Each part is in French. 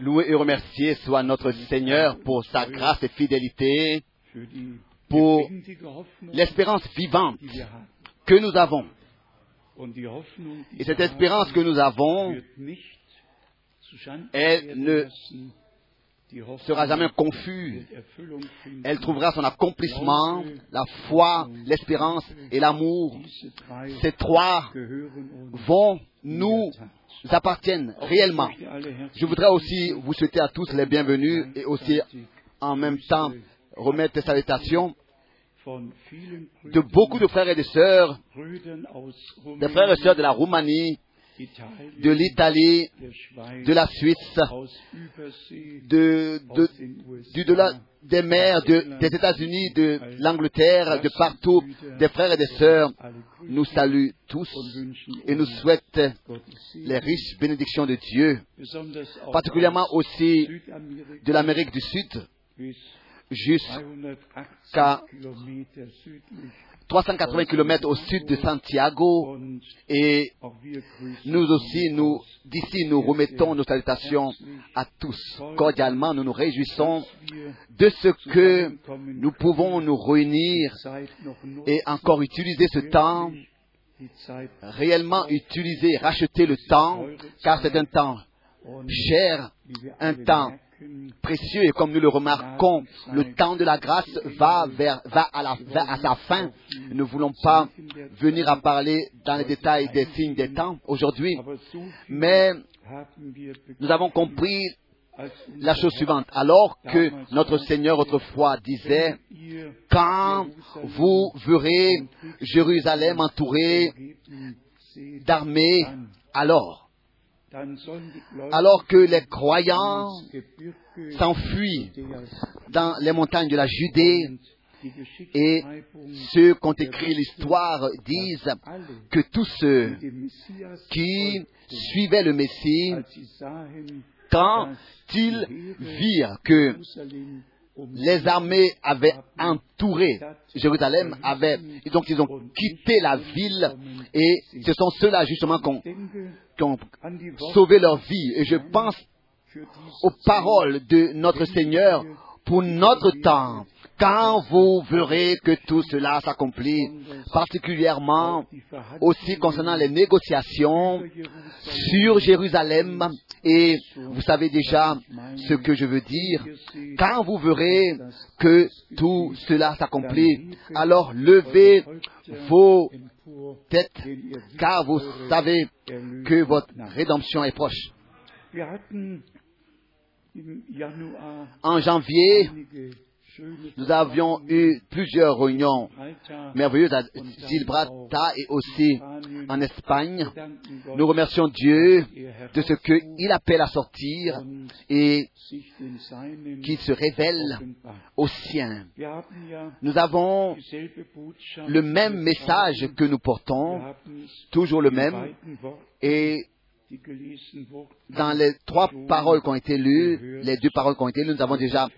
Loué et remercié soit notre Seigneur pour sa grâce et fidélité, pour l'espérance vivante que nous avons. Et cette espérance que nous avons, elle ne sera jamais confuse. Elle trouvera son accomplissement, la foi, l'espérance et l'amour. Ces trois vont nous appartiennent réellement. Je voudrais aussi vous souhaiter à tous les bienvenus et aussi en même temps remettre des salutations de beaucoup de frères et de sœurs, des frères et sœurs de la Roumanie, de l'Italie, de la Suisse, de, du des mers, de, des États-Unis, de l'Angleterre, de partout, des frères et des sœurs, nous saluent tous et nous souhaitent les riches bénédictions de Dieu, particulièrement aussi de l'Amérique du Sud jusqu'à 380 km au sud de Santiago et nous aussi, nous, d'ici, nous remettons nos salutations à tous. Cordialement, nous nous réjouissons de ce que nous pouvons nous réunir et encore utiliser ce temps, réellement utiliser, racheter le temps, car c'est un temps cher, un temps précieux et comme nous le remarquons, le temps de la grâce va à, à sa fin. Nous ne voulons pas venir à parler dans les détails des signes des temps aujourd'hui, mais nous avons compris la chose suivante. Alors que notre Seigneur autrefois disait, quand vous verrez Jérusalem entourée d'armées, alors alors que les croyants s'enfuient dans les montagnes de la Judée et ceux qui ont écrit l'histoire disent que tous ceux qui suivaient le Messie, quand ils virent que les armées avaient entouré Jérusalem, avaient, et donc ils ont quitté la ville, et ce sont ceux-là justement qui ont sauvé leur vie. Et je pense aux paroles de notre Seigneur pour notre temps, quand vous verrez que tout cela s'accomplit, particulièrement aussi concernant les négociations sur Jérusalem, et vous savez déjà ce que je veux dire, quand vous verrez que tout cela s'accomplit, alors levez vos têtes, car vous savez que votre rédemption est proche. En janvier, nous avions eu plusieurs réunions merveilleuses à Silbrata et aussi en Espagne. Nous remercions Dieu de ce qu'il appelle à sortir et qu'il se révèle aux siens. Nous avons le même message que nous portons, toujours le même, et dans les trois paroles qui ont été lues, les deux paroles qui ont été lues, nous avons déjà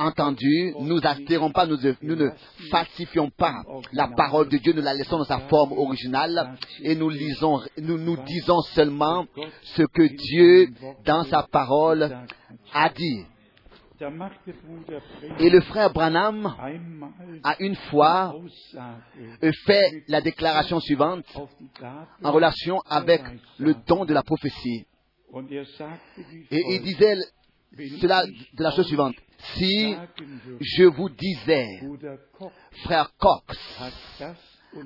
entendu, nous pas, nous, nous, ne falsifions pas la parole de Dieu, nous la laissons dans sa forme originale et nous lisons, nous nous disons seulement ce que Dieu, dans sa parole, a dit. Et le frère Branham a une fois fait la déclaration suivante en relation avec le don de la prophétie. Et il disait de la chose suivante. Si je vous disais, frère Cox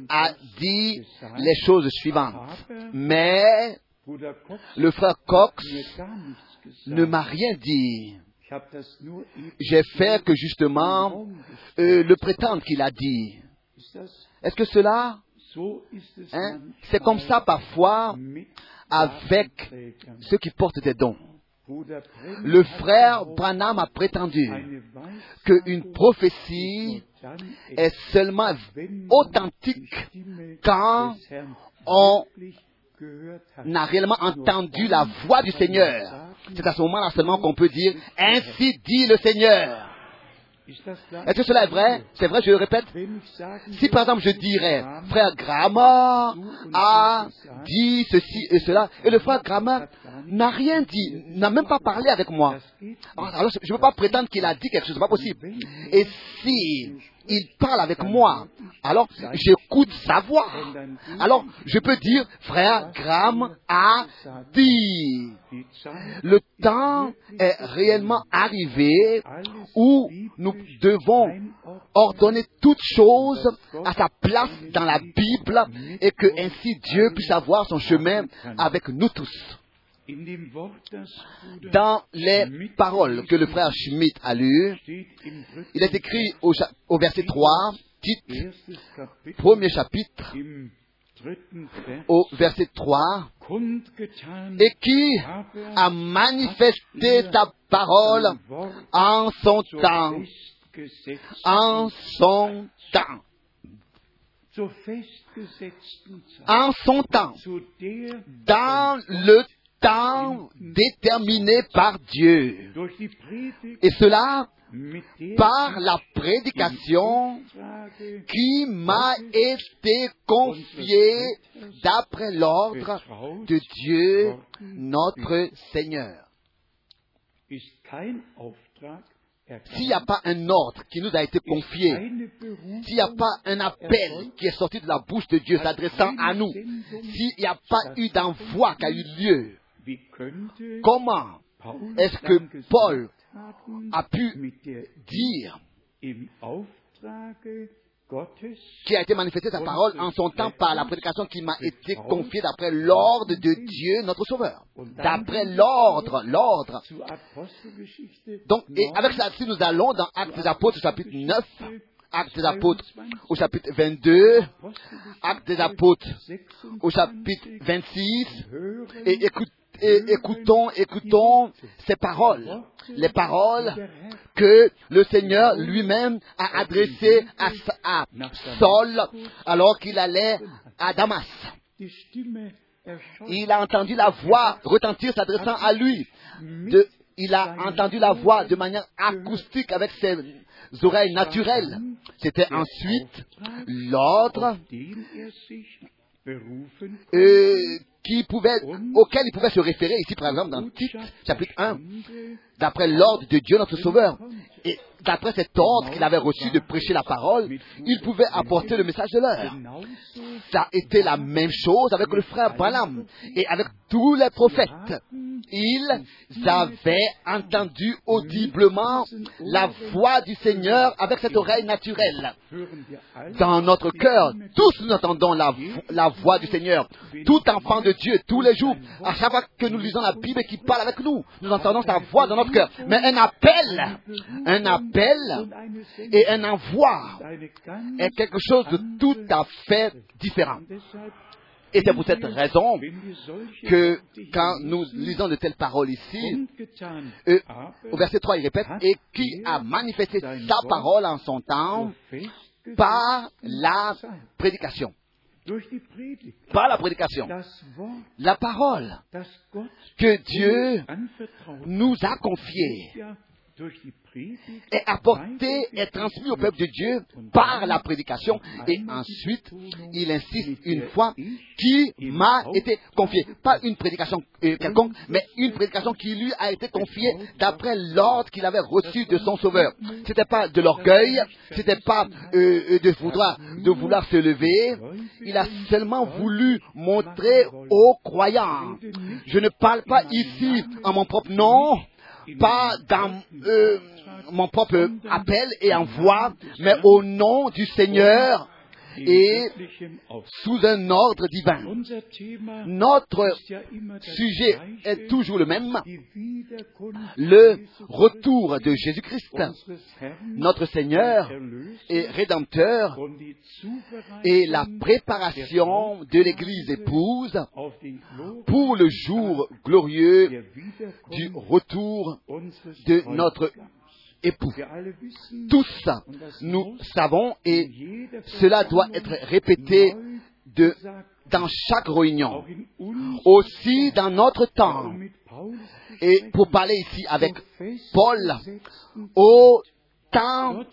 a dit les choses suivantes, mais le frère Cox ne m'a rien dit. J'ai fait que justement euh, le prétendre qu'il a dit. Est-ce que cela, hein, c'est comme ça parfois avec ceux qui portent des dons? Le frère Branham a prétendu qu'une prophétie est seulement authentique quand on n'a réellement entendu la voix du Seigneur. C'est à ce moment-là seulement qu'on peut dire Ainsi dit le Seigneur. Est-ce que cela est vrai? C'est vrai, je le répète. Si par exemple je dirais, frère Gramma a dit ceci et cela, et le frère Gramma n'a rien dit, n'a même pas parlé avec moi. Alors je ne peux pas prétendre qu'il a dit quelque chose, c'est pas possible. Et si il parle avec moi, alors j'écoute sa voix. Alors je peux dire, frère Graham a dit. Le temps est réellement arrivé où nous devons ordonner toutes choses à sa place dans la Bible et que ainsi Dieu puisse avoir son chemin avec nous tous. Dans les paroles que le frère Schmidt a lues, il est écrit au, au verset 3, titre, premier chapitre, au verset 3, et qui a manifesté ta parole en son temps, en son temps. En son temps, dans le déterminé par Dieu. Et cela par la prédication qui m'a été confiée d'après l'ordre de Dieu notre Seigneur. S'il n'y a pas un ordre qui nous a été confié, s'il n'y a pas un appel qui est sorti de la bouche de Dieu s'adressant à nous, s'il n'y a pas eu d'envoi qui a eu lieu, comment est-ce que Paul a pu dire qui a été manifesté sa parole en son temps par la prédication qui m'a été confiée d'après l'ordre de Dieu, notre Sauveur. D'après l'ordre, l'ordre. Donc, et avec ça, si nous allons dans Actes des Apôtres, chapitre 9, Actes des Apôtres au chapitre 22, Actes des Apôtres au chapitre 26, et écoute, et écoutons, écoutons ces paroles, les paroles que le Seigneur lui-même a adressées à, Saul alors qu'il allait à Damas. Il a entendu la voix retentir s'adressant à lui. De, il a entendu la voix de manière acoustique avec ses oreilles naturelles. C'était ensuite l'ordre euh, qui pouvait, auquel il pouvait se référer ici, par exemple, dans Tite, chapitre 1, d'après l'ordre de Dieu notre Sauveur. Et d'après cet ordre qu'il avait reçu de prêcher la parole, il pouvait apporter le message de l'heure. Ça a été la même chose avec le frère Balaam et avec tous les prophètes. Ils avaient entendu audiblement la voix du Seigneur avec cette oreille naturelle. Dans notre cœur, tous nous entendons la, la voix du Seigneur. Tout enfant de Dieu, tous les jours, à chaque fois que nous lisons la Bible qui parle avec nous, nous entendons sa voix dans notre cœur. Mais un appel, un appel et un envoi est quelque chose de tout à fait différent. Et c'est pour cette raison que quand nous lisons de telles paroles ici, euh, au verset 3, il répète, et qui a manifesté sa parole en son temps par la prédication. Par la prédication. La parole que Dieu nous a confiée est apporté, est transmis au peuple de Dieu par la prédication et ensuite il insiste une fois qui m'a été confié. Pas une prédication euh, quelconque, mais une prédication qui lui a été confiée d'après l'ordre qu'il avait reçu de son Sauveur. C'était pas de l'orgueil, c'était pas euh, euh, de, vouloir, de vouloir se lever. Il a seulement voulu montrer aux croyants. Je ne parle pas ici en mon propre nom, pas dans euh, mon propre appel et envoi, mais au nom du Seigneur et sous un ordre divin. Notre sujet est toujours le même, le retour de Jésus-Christ, notre Seigneur et Rédempteur, et la préparation de l'Église épouse pour le jour glorieux du retour de notre époux. Tout ça, nous savons et cela doit être répété de, dans chaque réunion. Aussi dans notre temps. Et pour parler ici avec Paul, au temps,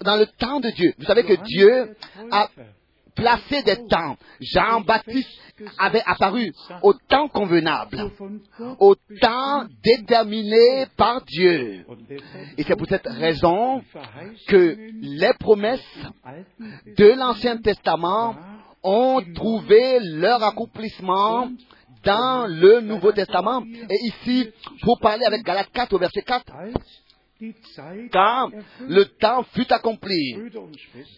dans le temps de Dieu. Vous savez que Dieu a placé des temps. Jean-Baptiste avait apparu au temps convenable, au temps déterminé par Dieu. Et c'est pour cette raison que les promesses de l'Ancien Testament ont trouvé leur accomplissement dans le Nouveau Testament. Et ici, pour parler avec Galates 4 au verset 4, quand le temps fut accompli.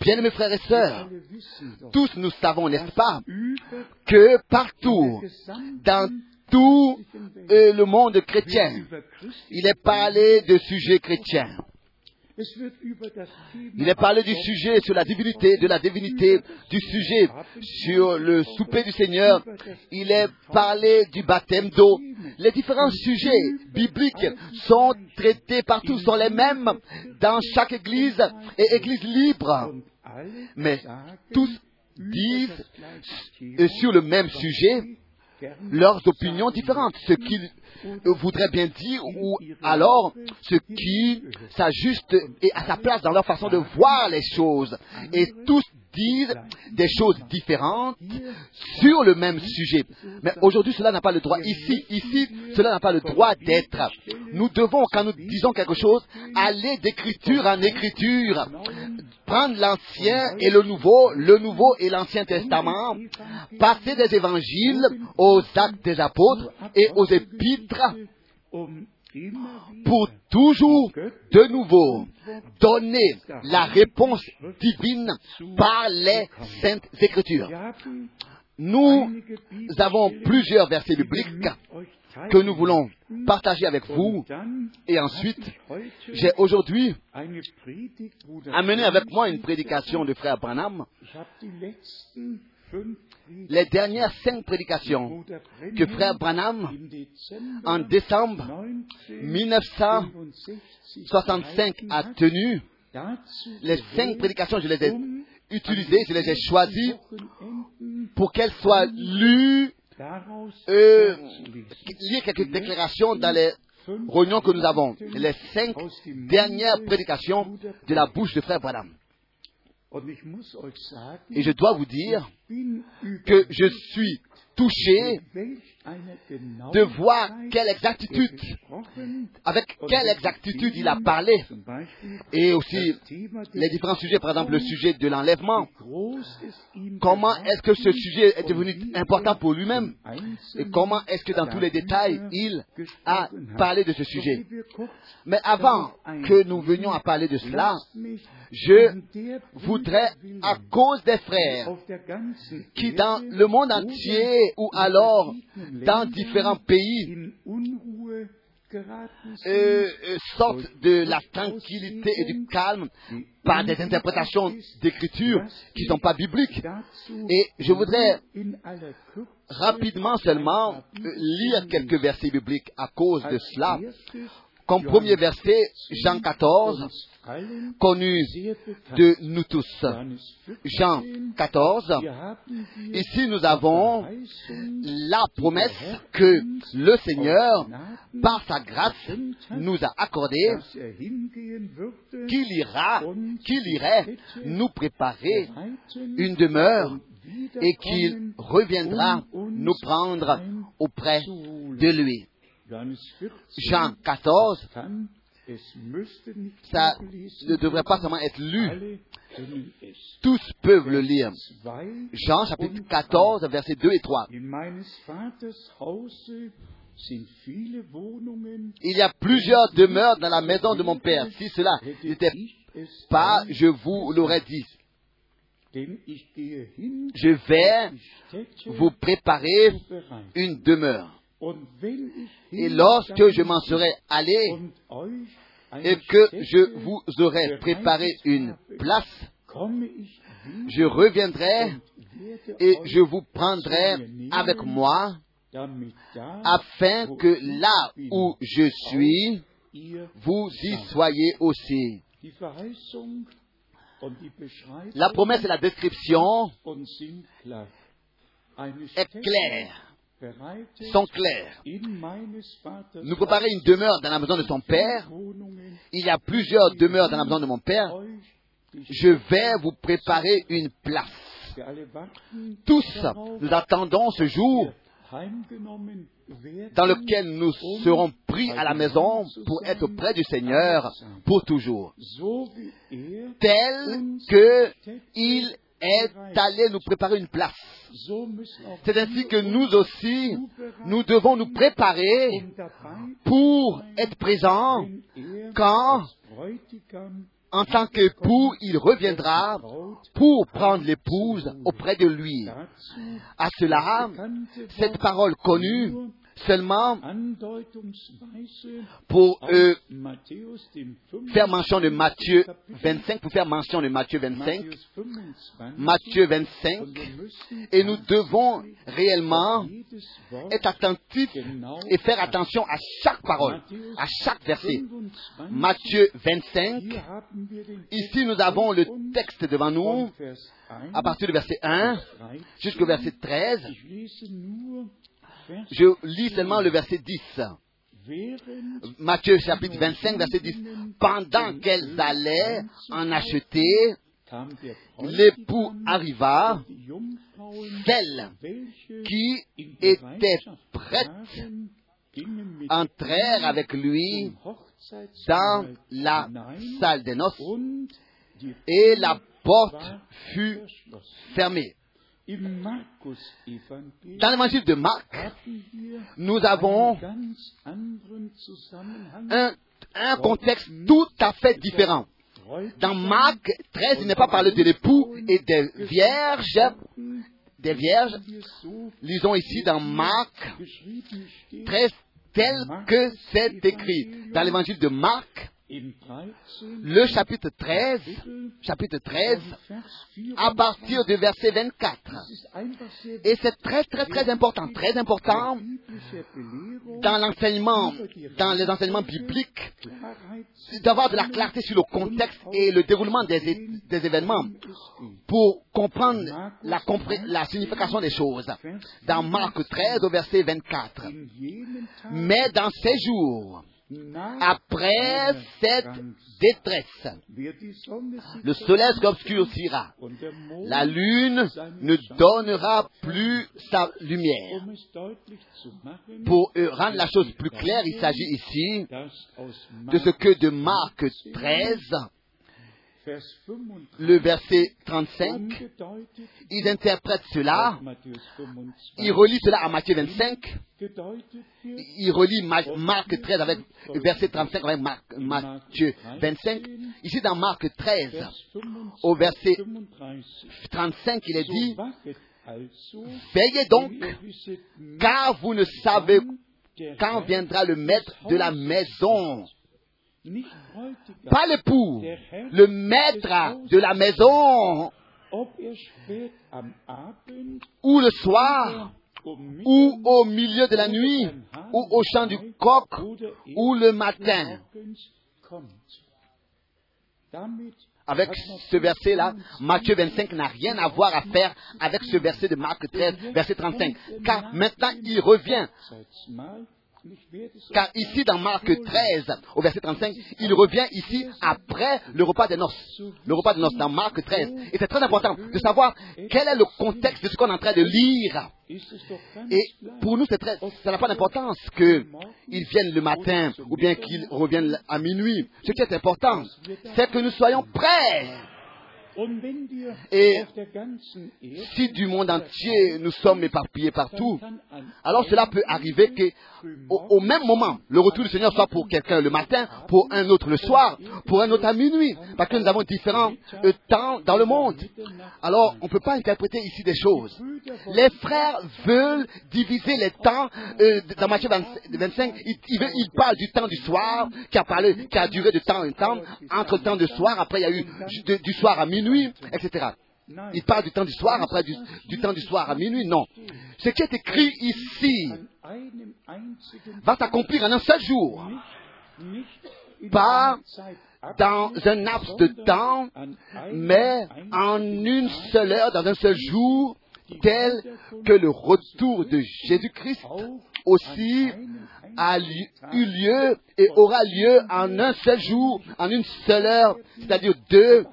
Bien mes frères et sœurs, tous nous savons, n'est-ce pas, que partout, dans tout euh, le monde chrétien, il est parlé de sujets chrétiens. Il est parlé du sujet sur la divinité, de la divinité, du sujet sur le souper du Seigneur. Il est parlé du baptême d'eau. Les différents sujets bibliques sont traités partout, sont les mêmes dans chaque église et église libre. Mais tous disent sur le même sujet leurs opinions différentes, ce qu'ils voudraient bien dire, ou alors ce qui s'ajuste et à sa place dans leur façon de voir les choses. Et tous disent des choses différentes sur le même sujet. Mais aujourd'hui, cela n'a pas le droit. Ici, ici, cela n'a pas le droit d'être. Nous devons, quand nous disons quelque chose, aller d'écriture en écriture, prendre l'ancien et le nouveau, le nouveau et l'ancien testament, passer des évangiles aux actes des apôtres et aux épîtres pour toujours de nouveau donner la réponse divine par les saintes écritures. Nous avons plusieurs versets bibliques que nous voulons partager avec vous. Et ensuite, j'ai aujourd'hui amené avec moi une prédication de frère Branham les dernières cinq prédications que Frère Branham, en décembre 1965, a tenues, les cinq prédications, je les ai utilisées, je les ai choisies pour qu'elles soient lues, euh, lire quelques déclarations dans les réunions que nous avons. Les cinq dernières prédications de la bouche de Frère Branham. Et je dois vous dire que je suis touché de voir quelle exactitude, avec quelle exactitude il a parlé. Et aussi les différents sujets, par exemple le sujet de l'enlèvement. Comment est-ce que ce sujet est devenu important pour lui-même? Et comment est-ce que dans tous les détails il a parlé de ce sujet? Mais avant que nous venions à parler de cela, je voudrais, à cause des frères qui dans le monde entier ou alors dans différents pays euh, sortent de la tranquillité et du calme par des interprétations d'écriture qui ne sont pas bibliques. Et je voudrais rapidement seulement lire quelques versets bibliques à cause de cela. Comme premier verset, Jean 14, connu de nous tous. Jean 14. Ici, nous avons la promesse que le Seigneur, par sa grâce, nous a accordée qu'il ira, qu'il irait nous préparer une demeure et qu'il reviendra nous prendre auprès de lui. Jean 14, ça ne devrait pas seulement être lu. Tous peuvent le lire. Jean chapitre 14, versets 2 et 3. Il y a plusieurs demeures dans la maison de mon Père. Si cela n'était pas, je vous l'aurais dit. Je vais vous préparer une demeure. Et lorsque je m'en serai allé et que je vous aurai préparé une place, je reviendrai et je vous prendrai avec moi afin que là où je suis, vous y soyez aussi. La promesse et la description est claire sont claires. Nous préparer une demeure dans la maison de son Père. Il y a plusieurs demeures dans la maison de mon Père. Je vais vous préparer une place. Tous, nous attendons ce jour dans lequel nous serons pris à la maison pour être près du Seigneur pour toujours. Tel que il est allé nous préparer une place. C'est ainsi que nous aussi, nous devons nous préparer pour être présents quand, en tant qu'époux, il reviendra pour prendre l'épouse auprès de lui. À cela, cette parole connue seulement pour euh, faire mention de Matthieu 25, pour faire mention de Matthieu 25, Matthieu 25, et nous devons réellement être attentifs et faire attention à chaque parole, à chaque verset. Matthieu 25, ici nous avons le texte devant nous, à partir du verset 1 jusqu'au verset 13. Je lis seulement le verset 10. Matthieu chapitre 25, verset 10. Pendant qu'elles allaient en acheter, l'époux arriva, celles qui étaient prêtes entrèrent avec lui dans la salle des noces et la porte fut fermée. Dans l'évangile de Marc, nous avons un, un, contexte tout à fait différent. Dans Marc 13, il n'est pas parlé de l'époux et des vierges. Des vierges. Lisons ici dans Marc 13 tel que c'est écrit. Dans l'évangile de Marc, le chapitre 13, chapitre 13, à partir du verset 24. Et c'est très, très, très important, très important dans l'enseignement, dans les enseignements bibliques, d'avoir de la clarté sur le contexte et le déroulement des, événements pour comprendre la signification des choses. Dans Marc 13, au verset 24. Mais dans ces jours, après cette détresse, le soleil s'obscurcira, la lune ne donnera plus sa lumière. Pour rendre la chose plus claire, il s'agit ici de ce que de Marc 13, le verset 35, ils interprètent cela, ils relient cela à Matthieu 25, ils relient Marc 13 avec verset 35 avec Matthieu 25. Ici dans Marc 13, au verset 35, il est dit, Veillez donc, car vous ne savez quand viendra le maître de la maison pas l'époux, le maître de la maison, ou le soir, ou au milieu de la nuit, ou au chant du coq, ou le matin. Avec ce verset-là, Matthieu 25 n'a rien à voir à faire avec ce verset de Marc 13, verset 35. Car maintenant il revient car ici, dans Marc 13, au verset 35, il revient ici après le repas des noces. Le repas des noces dans Marc 13. Et c'est très important de savoir quel est le contexte de ce qu'on est en train de lire. Et pour nous, c'est très, ça n'a pas d'importance qu'ils viennent le matin ou bien qu'ils reviennent à minuit. Ce qui est important, c'est que nous soyons prêts et si du monde entier nous sommes éparpillés partout, alors cela peut arriver que au, même moment, le retour du Seigneur soit pour quelqu'un le matin, pour un autre le soir, pour un autre à minuit, parce que nous avons différents euh, temps dans le monde. Alors, on ne peut pas interpréter ici des choses. Les frères veulent diviser les temps. Euh, dans Matthieu 25, ils, ils, parlent du temps du soir, qui a, parlé, qui a duré de temps en temps, entre temps de soir, après il y a eu du soir à minuit, minuit, etc. Il parle du temps du soir, après du, temps du soir à minuit. Non. Ce qui est écrit ici va s'accomplir en un seul jour. Pas dans un laps de temps, mais en une seule heure, dans un seul jour, tel que le retour de Jésus-Christ aussi a eu lieu et aura lieu en un seul jour, en une seule heure, c'est-à-dire deux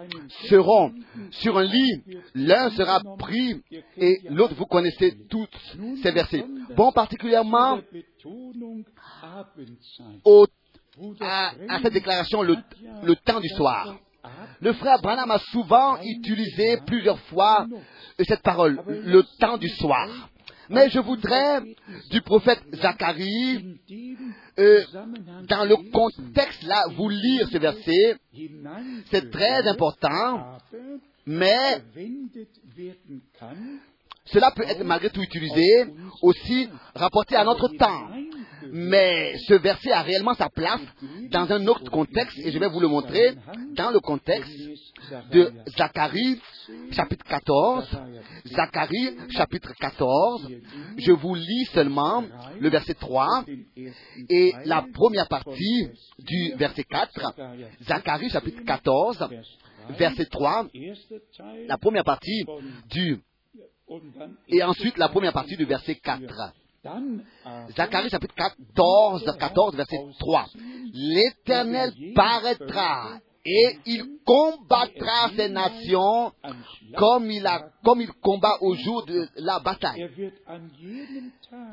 seront sur un lit, l'un sera pris et l'autre, vous connaissez tous ces versets. Bon, particulièrement à, cette déclaration, le temps du soir. Le frère Branham a souvent utilisé plusieurs fois cette parole, le temps du soir. Mais je voudrais du prophète Zacharie, euh, dans le contexte là, vous lire ce verset. C'est très important, mais cela peut être malgré tout utilisé, aussi rapporté à notre temps. Mais ce verset a réellement sa place dans un autre contexte, et je vais vous le montrer dans le contexte de Zacharie, chapitre 14. Zacharie, chapitre 14. Je vous lis seulement le verset 3 et la première partie du verset 4. Zacharie, chapitre 14, verset 3. La première partie du et ensuite la première partie du verset 4. Zacharie chapitre 14, 14, verset 3. L'Éternel paraîtra et il combattra ces nations comme il, a, comme il combat au jour de la bataille.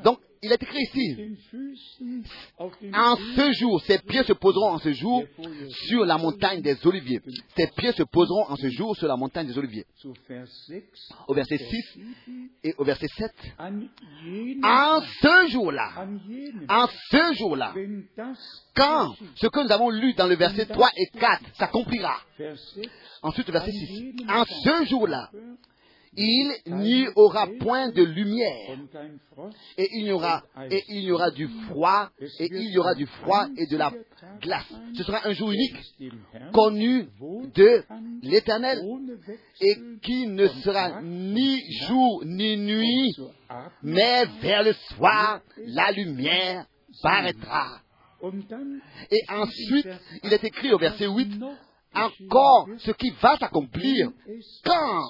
Donc, il est écrit ici, en ce jour, ses pieds se poseront en ce jour sur la montagne des Oliviers. Ses pieds se poseront en ce jour sur la montagne des Oliviers. Au verset 6 et au verset 7. En ce jour-là, en ce jour-là, quand ce que nous avons lu dans le verset 3 et 4 s'accomplira. Ensuite, verset 6. En ce jour-là, il n'y aura point de lumière et il y aura et il y aura du froid et il y aura du froid et de la glace. Ce sera un jour unique connu de l'Éternel et qui ne sera ni jour ni nuit, mais vers le soir la lumière paraîtra. Et ensuite, il est écrit au verset 8, encore ce qui va s'accomplir quand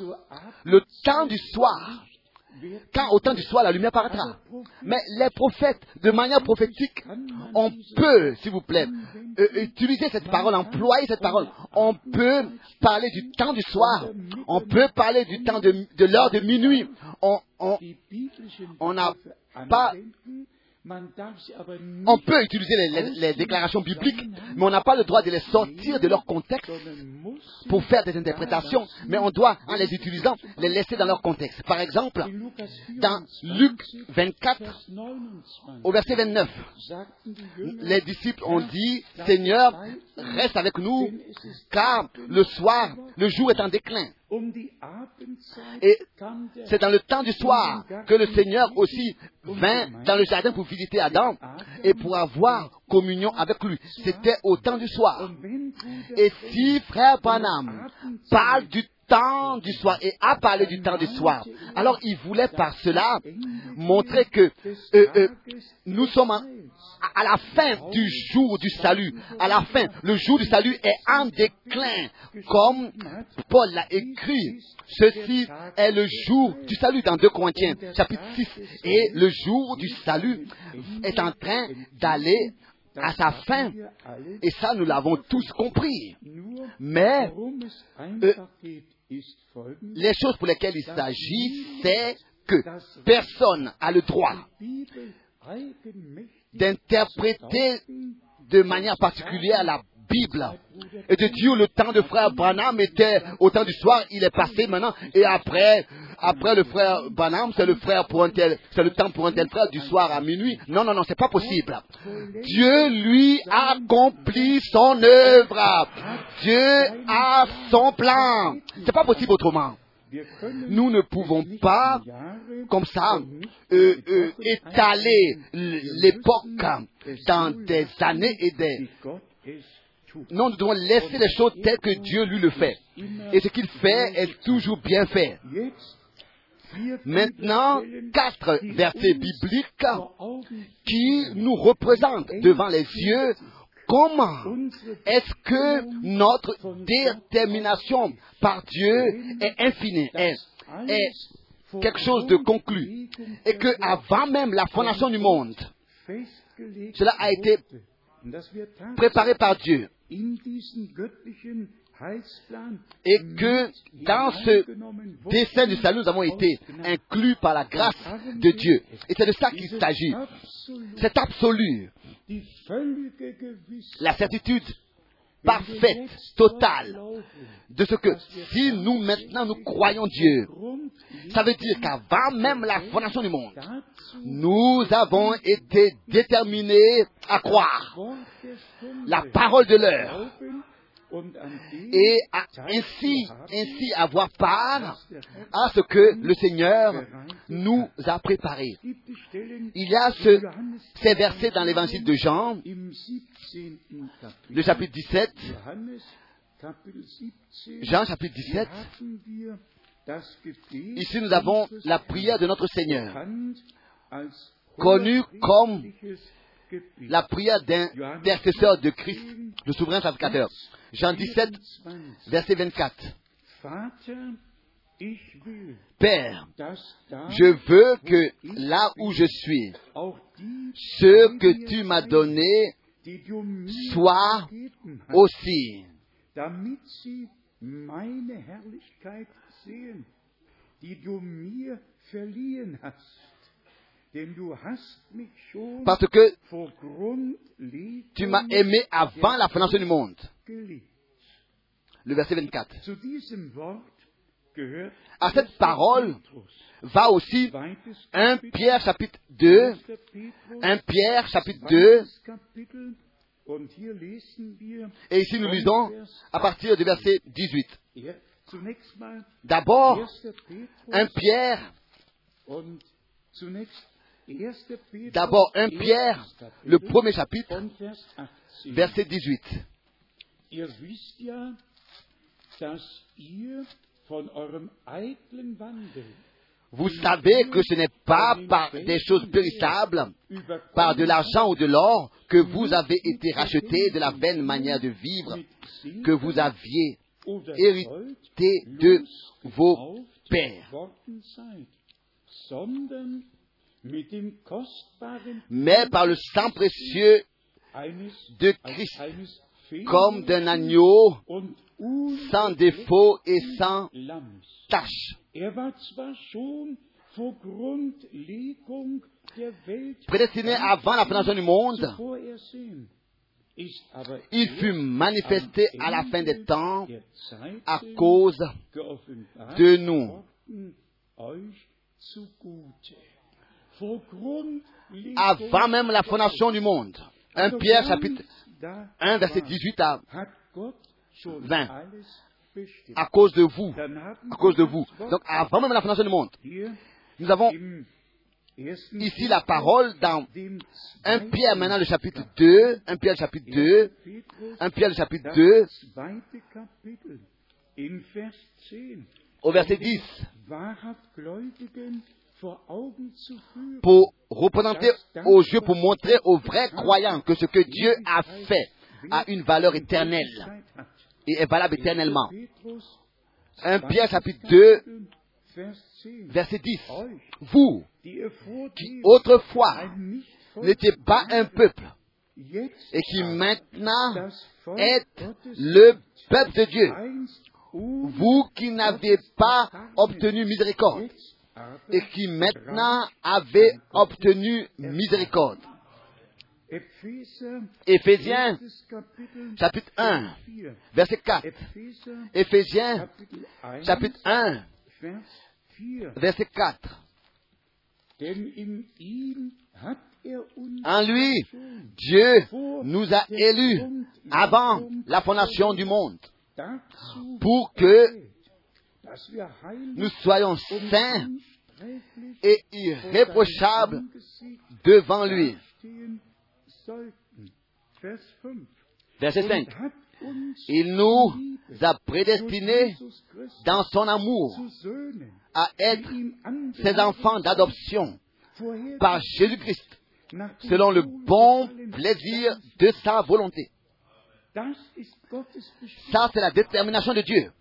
le temps du soir, quand au temps du soir la lumière paraîtra. Mais les prophètes, de manière prophétique, on peut, s'il vous plaît, euh, utiliser cette parole, employer cette parole. On peut parler du temps du soir. On peut parler du temps de, de l'heure de minuit. On n'a pas on peut utiliser les, les, les, déclarations bibliques, mais on n'a pas le droit de les sortir de leur contexte pour faire des interprétations, mais on doit, en les utilisant, les laisser dans leur contexte. Par exemple, dans Luc 24, au verset 29, les disciples ont dit, Seigneur, reste avec nous, car le soir, le jour est en déclin. Et c'est dans le temps du soir que le Seigneur aussi vint dans le jardin pour visiter Adam et pour avoir communion avec lui. C'était au temps du soir. Et si frère Panam parle du temps du soir et a parlé du temps du soir. Alors il voulait par cela montrer que euh, euh, nous sommes à, à, la fin du jour du salut. À la fin, le jour du salut est en déclin, comme Paul l'a écrit. Ceci est le jour du salut dans 2 Corinthiens, chapitre 6. Et le jour du salut est en train d'aller à sa fin. Et ça, nous l'avons tous compris. Mais euh, les choses pour lesquelles il s'agit, c'est que personne n'a le droit d'interpréter de manière particulière la Bible et de dire le temps de frère Branham était au temps du soir, il est passé maintenant, et après, après le frère Branham, c'est le frère pour un tel, c'est le temps pour un tel frère du soir à minuit. Non, non, non, c'est pas possible. Dieu lui accomplit son œuvre. Dieu a son plan. C'est pas possible autrement. Nous ne pouvons pas, comme ça, euh, euh, étaler l'époque dans des années et des... Non, nous devons laisser les choses telles que Dieu lui le fait. Et ce qu'il fait est toujours bien fait. Maintenant, quatre versets bibliques qui nous représentent devant les yeux comment est-ce que notre détermination par Dieu est infinie, est, quelque chose de conclu et que avant même la fondation du monde, cela a été préparé par Dieu et que dans ce dessein du salut, nous avons été inclus par la grâce de Dieu. Et c'est de ça qu'il s'agit. C'est absolu. La certitude parfaite, totale, de ce que si nous maintenant nous croyons Dieu, ça veut dire qu'avant même la fondation du monde, nous avons été déterminés à croire la parole de l'heure et à ainsi, ainsi avoir part à ce que le Seigneur nous a préparé. Il y a ce, ces versets dans l'évangile de Jean, le chapitre 17, Jean chapitre 17, ici nous avons la prière de notre Seigneur, connue comme la prière d'un intercesseur de Christ, le souverain sacrificateur. Jean 17, verset 24. Père, je veux que là où je suis, ce que tu m'as donné soit aussi. Parce que tu m'as aimé avant la fondation du monde. Le verset 24. À cette parole va aussi 1 Pierre chapitre 2, 1 Pierre chapitre 2, et ici nous lisons à partir du verset 18. D'abord, 1 Pierre D'abord, 1 Pierre, le premier chapitre, verset 18. Vous savez que ce n'est pas par des choses périssables, par de l'argent ou de l'or, que vous avez été rachetés de la vaine manière de vivre que vous aviez hérité de vos pères mais par le sang précieux de Christ, comme d'un agneau sans défaut et sans tache. Prédestiné avant la fondation du monde, il fut manifesté à la fin des temps à cause de nous avant même la fondation du monde. 1 Pierre chapitre 1 verset 18 à 20. À cause de vous. À cause de vous. Donc avant même la fondation du monde. Nous avons ici la parole dans 1 Pierre maintenant le chapitre 2. 1 Pierre le chapitre 2. 1 Pierre le chapitre 2. Au verset 10 pour représenter aux yeux, pour montrer aux vrais croyants que ce que Dieu a fait a une valeur éternelle et est valable éternellement. 1 Pierre chapitre 2, verset 10. Vous, qui autrefois n'étiez pas un peuple, et qui maintenant êtes le peuple de Dieu, vous qui n'avez pas obtenu miséricorde, et qui maintenant avait obtenu miséricorde. Éphésiens, chapitre 1, verset 4. Éphésiens, chapitre 1, verset 4. En lui, Dieu nous a élus avant la fondation du monde pour que nous soyons saints et irréprochables devant lui. Verset 5. Il nous a prédestinés dans son amour à être ses enfants d'adoption par Jésus-Christ, selon le bon plaisir de sa volonté. Ça, c'est la détermination de Dieu.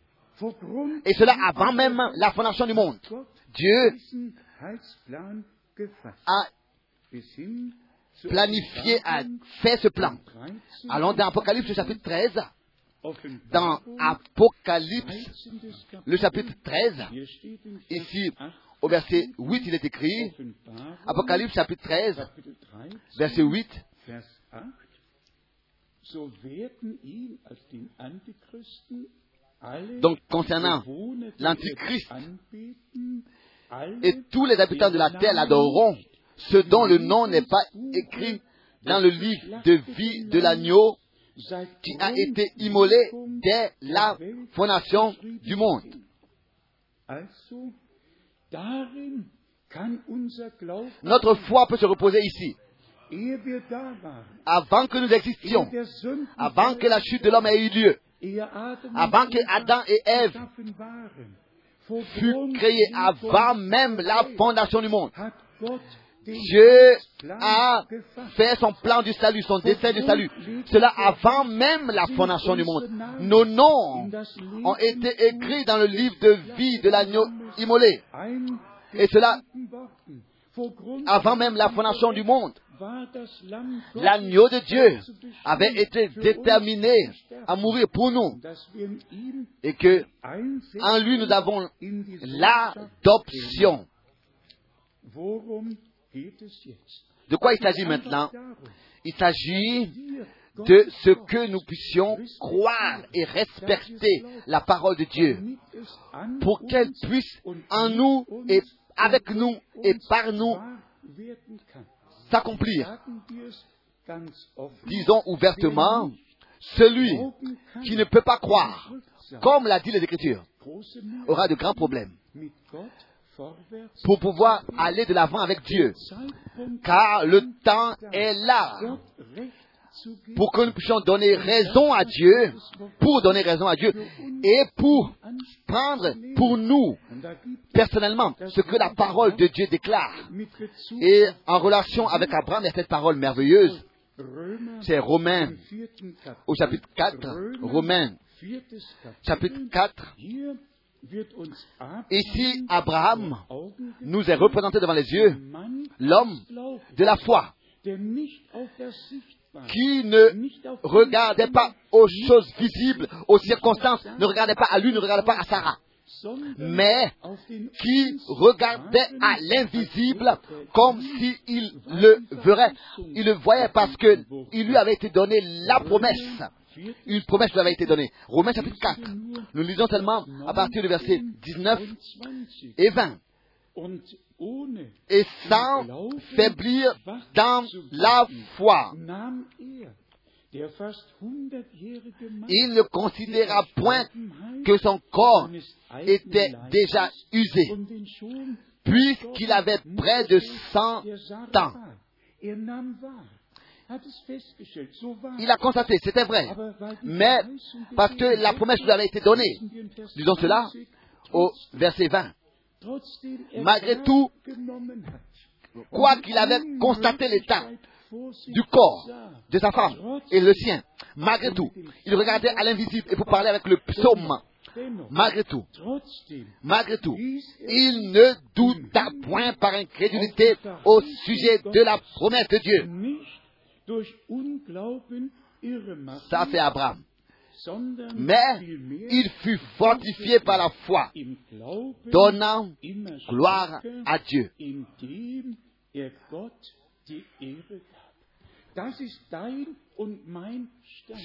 Et cela avant même la fondation du monde. Dieu a planifié, a fait ce plan. Allons dans Apocalypse chapitre 13. Dans Apocalypse, le chapitre 13, ici au verset 8, il est écrit, Apocalypse chapitre 13, verset 8, donc concernant l'Antichrist, et tous les habitants de la terre l'adoreront, ce dont le nom n'est pas écrit dans le livre de vie de l'agneau qui a été immolé dès la fondation du monde. Notre foi peut se reposer ici. Avant que nous existions, avant que la chute de l'homme ait eu lieu, avant que Adam et Ève furent créés, avant même la fondation du monde, Dieu a fait son plan du salut, son dessein du salut. Cela avant même la fondation du monde. Nos noms ont été écrits dans le livre de vie de l'agneau immolé. Et cela avant même la fondation du monde. L'agneau de Dieu avait été déterminé à mourir pour nous. Et que en lui nous avons l'adoption. De quoi il s'agit maintenant? Il s'agit de ce que nous puissions croire et respecter la parole de Dieu. Pour qu'elle puisse en nous et avec nous et par nous s'accomplir. Disons ouvertement, celui qui ne peut pas croire, comme l'a dit les Écritures, aura de grands problèmes pour pouvoir aller de l'avant avec Dieu. Car le temps est là pour que nous puissions donner raison à Dieu, pour donner raison à Dieu, et pour prendre pour nous, personnellement, ce que la parole de Dieu déclare. Et en relation avec Abraham, il y a cette parole merveilleuse. C'est Romains au chapitre 4. Romains chapitre 4. Ici, Abraham nous est représenté devant les yeux, l'homme de la foi, qui ne regardait pas aux choses visibles, aux circonstances, ne regardait pas à lui, ne regardait pas à Sarah, mais qui regardait à l'invisible comme s'il le verrait. Il le voyait parce qu'il lui avait été donné la promesse. Une promesse lui avait été donnée. Romains chapitre 4. Nous lisons seulement à partir du verset 19 et 20 et sans faiblir dans la foi. Il ne considéra point que son corps était déjà usé, puisqu'il avait près de cent ans. Il a constaté, c'était vrai. Mais parce que la promesse lui avait été donnée, disons cela au verset 20. Malgré tout, quoi qu'il avait constaté l'état du corps de sa femme et le sien, malgré tout, il regardait à l'invisible et pour parler avec le psaume, malgré tout, malgré tout, il ne douta point par incrédulité au sujet de la promesse de Dieu. Ça, c'est Abraham mais il fut fortifié par la foi, donnant gloire à Dieu.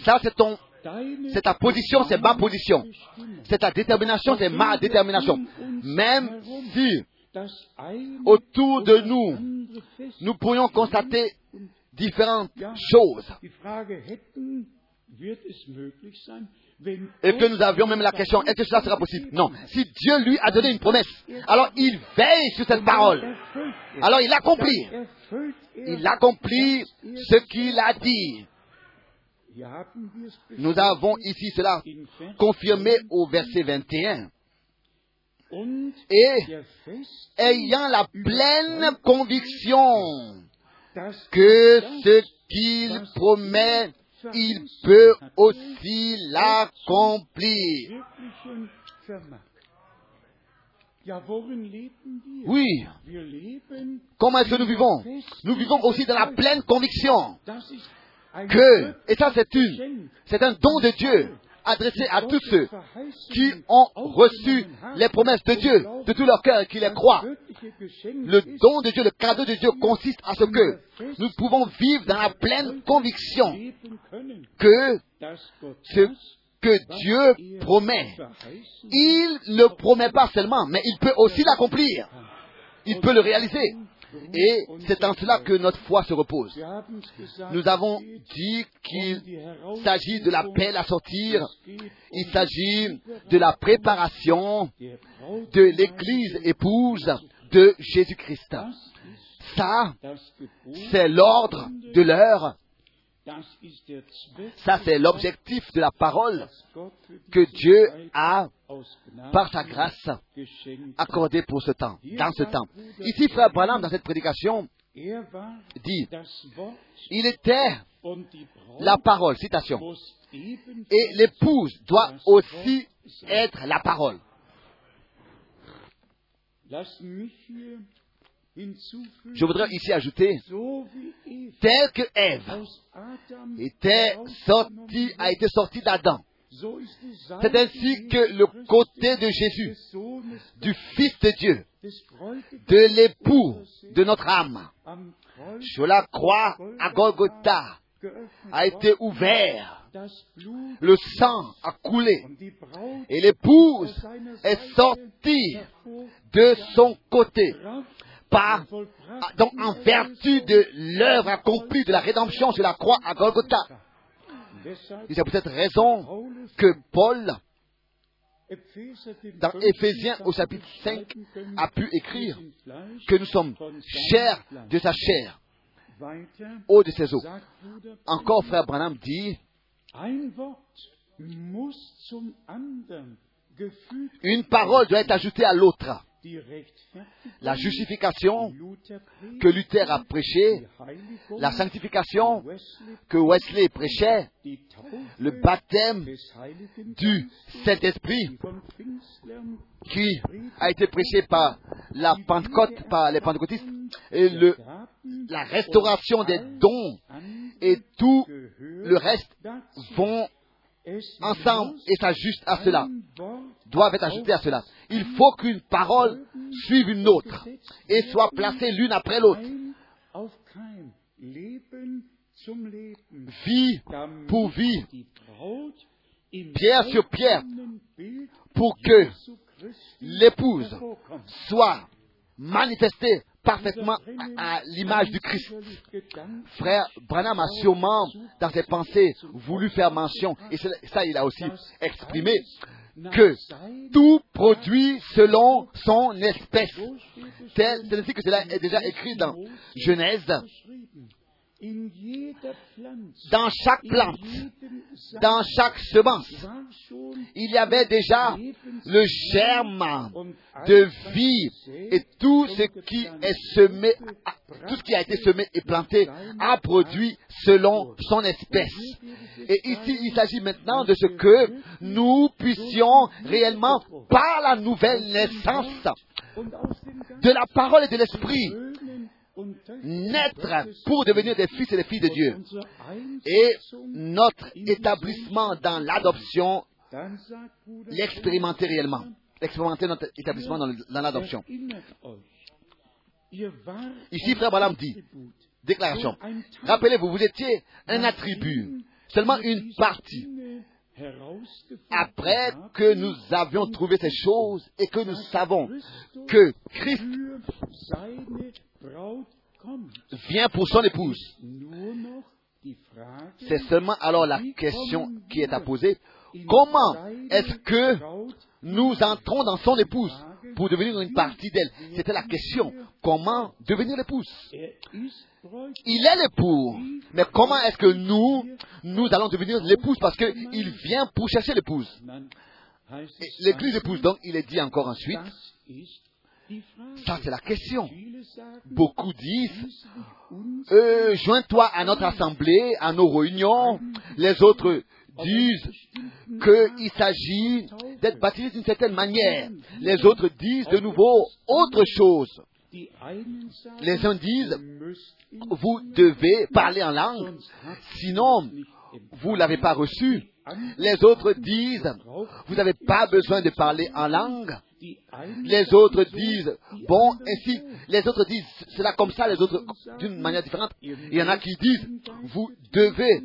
Ça, c'est ton, c'est ta position, c'est ma position. C'est ta détermination, c'est ma détermination. Même si autour de nous, nous pourrions constater différentes choses et que nous avions même la question, est-ce que cela sera possible? Non. Si Dieu lui a donné une promesse, alors il veille sur cette parole. Alors il accomplit. Il accomplit ce qu'il a dit. Nous avons ici cela confirmé au verset 21. Et ayant la pleine conviction que ce qu'il promet il peut aussi l'accomplir. Oui. Comment est-ce que nous vivons? Nous vivons aussi dans la pleine conviction que, et ça c'est une, c'est un don de Dieu adressé à tous ceux qui ont reçu les promesses de Dieu de tout leur cœur et qui les croient. Le don de Dieu, le cadeau de Dieu consiste à ce que nous pouvons vivre dans la pleine conviction que ce que Dieu promet, il ne promet pas seulement, mais il peut aussi l'accomplir. Il peut le réaliser. Et c'est en cela que notre foi se repose. Nous avons dit qu'il s'agit de l'appel à sortir, il s'agit de la préparation de l'Église épouse de Jésus-Christ. Ça, c'est l'ordre de l'heure. Ça, c'est l'objectif de la parole que Dieu a, par sa grâce, accordé pour ce temps, dans ce temps. Ici, Frère Branham, dans cette prédication, dit, il était la parole, citation, et l'épouse doit aussi être la parole. Je voudrais ici ajouter, tel que Ève était sortie, a été sortie d'Adam. C'est ainsi que le côté de Jésus, du Fils de Dieu, de l'époux de notre âme, sur la croix à Golgotha, a été ouvert. Le sang a coulé et l'épouse est sortie de son côté par, donc en vertu de l'œuvre accomplie de la rédemption sur la croix à Golgotha. Et c'est pour cette raison que Paul, dans Éphésiens au chapitre 5, a pu écrire que nous sommes chers de sa chair, haut de ses os. Encore, frère Branham dit, une parole doit être ajoutée à l'autre la justification que Luther a prêchée, la sanctification que Wesley prêchait, le baptême du Saint-Esprit qui a été prêché par la Pentecôte, par les pentecôtistes, et la restauration des dons et tout le reste vont ensemble et s'ajustent à cela, doivent être ajoutés à cela. Il faut qu'une parole suive une autre et soit placée l'une après l'autre. Vie pour vie, pierre sur pierre, pour que l'épouse soit manifestée parfaitement à l'image du Christ. Frère Branham a sûrement, dans ses pensées, voulu faire mention, et ça il a aussi exprimé, que tout produit selon son espèce. C'est ainsi que cela est déjà écrit dans Genèse. Dans chaque plante, dans chaque semence, il y avait déjà le germe de vie et tout ce qui est semé, tout ce qui a été semé et planté a produit selon son espèce. Et ici, il s'agit maintenant de ce que nous puissions réellement, par la nouvelle naissance de la parole et de l'esprit, naître pour devenir des fils et des filles de Dieu. Et notre établissement dans l'adoption, l'expérimenter réellement. Expérimenter notre établissement dans, l'adoption. Ici, Frère Balaam dit, déclaration, rappelez-vous, vous étiez un attribut, seulement une partie. Après que nous avions trouvé ces choses et que nous savons que Christ vient pour son épouse. C'est seulement alors la question qui est à poser. Comment est-ce que nous entrons dans son épouse pour devenir une partie d'elle? C'était la question. Comment devenir l'épouse? Il est l'époux. Mais comment est-ce que nous, nous allons devenir l'épouse? Parce qu'il vient pour chercher l'épouse. L'église épouse, donc, il est dit encore ensuite, ça, c'est la question. Beaucoup disent, euh, joins-toi à notre assemblée, à nos réunions. Les autres disent qu'il s'agit d'être baptisés d'une certaine manière. Les autres disent de nouveau autre chose. Les uns disent, vous devez parler en langue, sinon vous ne l'avez pas reçu. Les autres disent, vous n'avez pas besoin de parler en langue. Les autres disent, bon, ainsi, les autres disent cela comme ça, les autres d'une manière différente. Il y en a qui disent, vous devez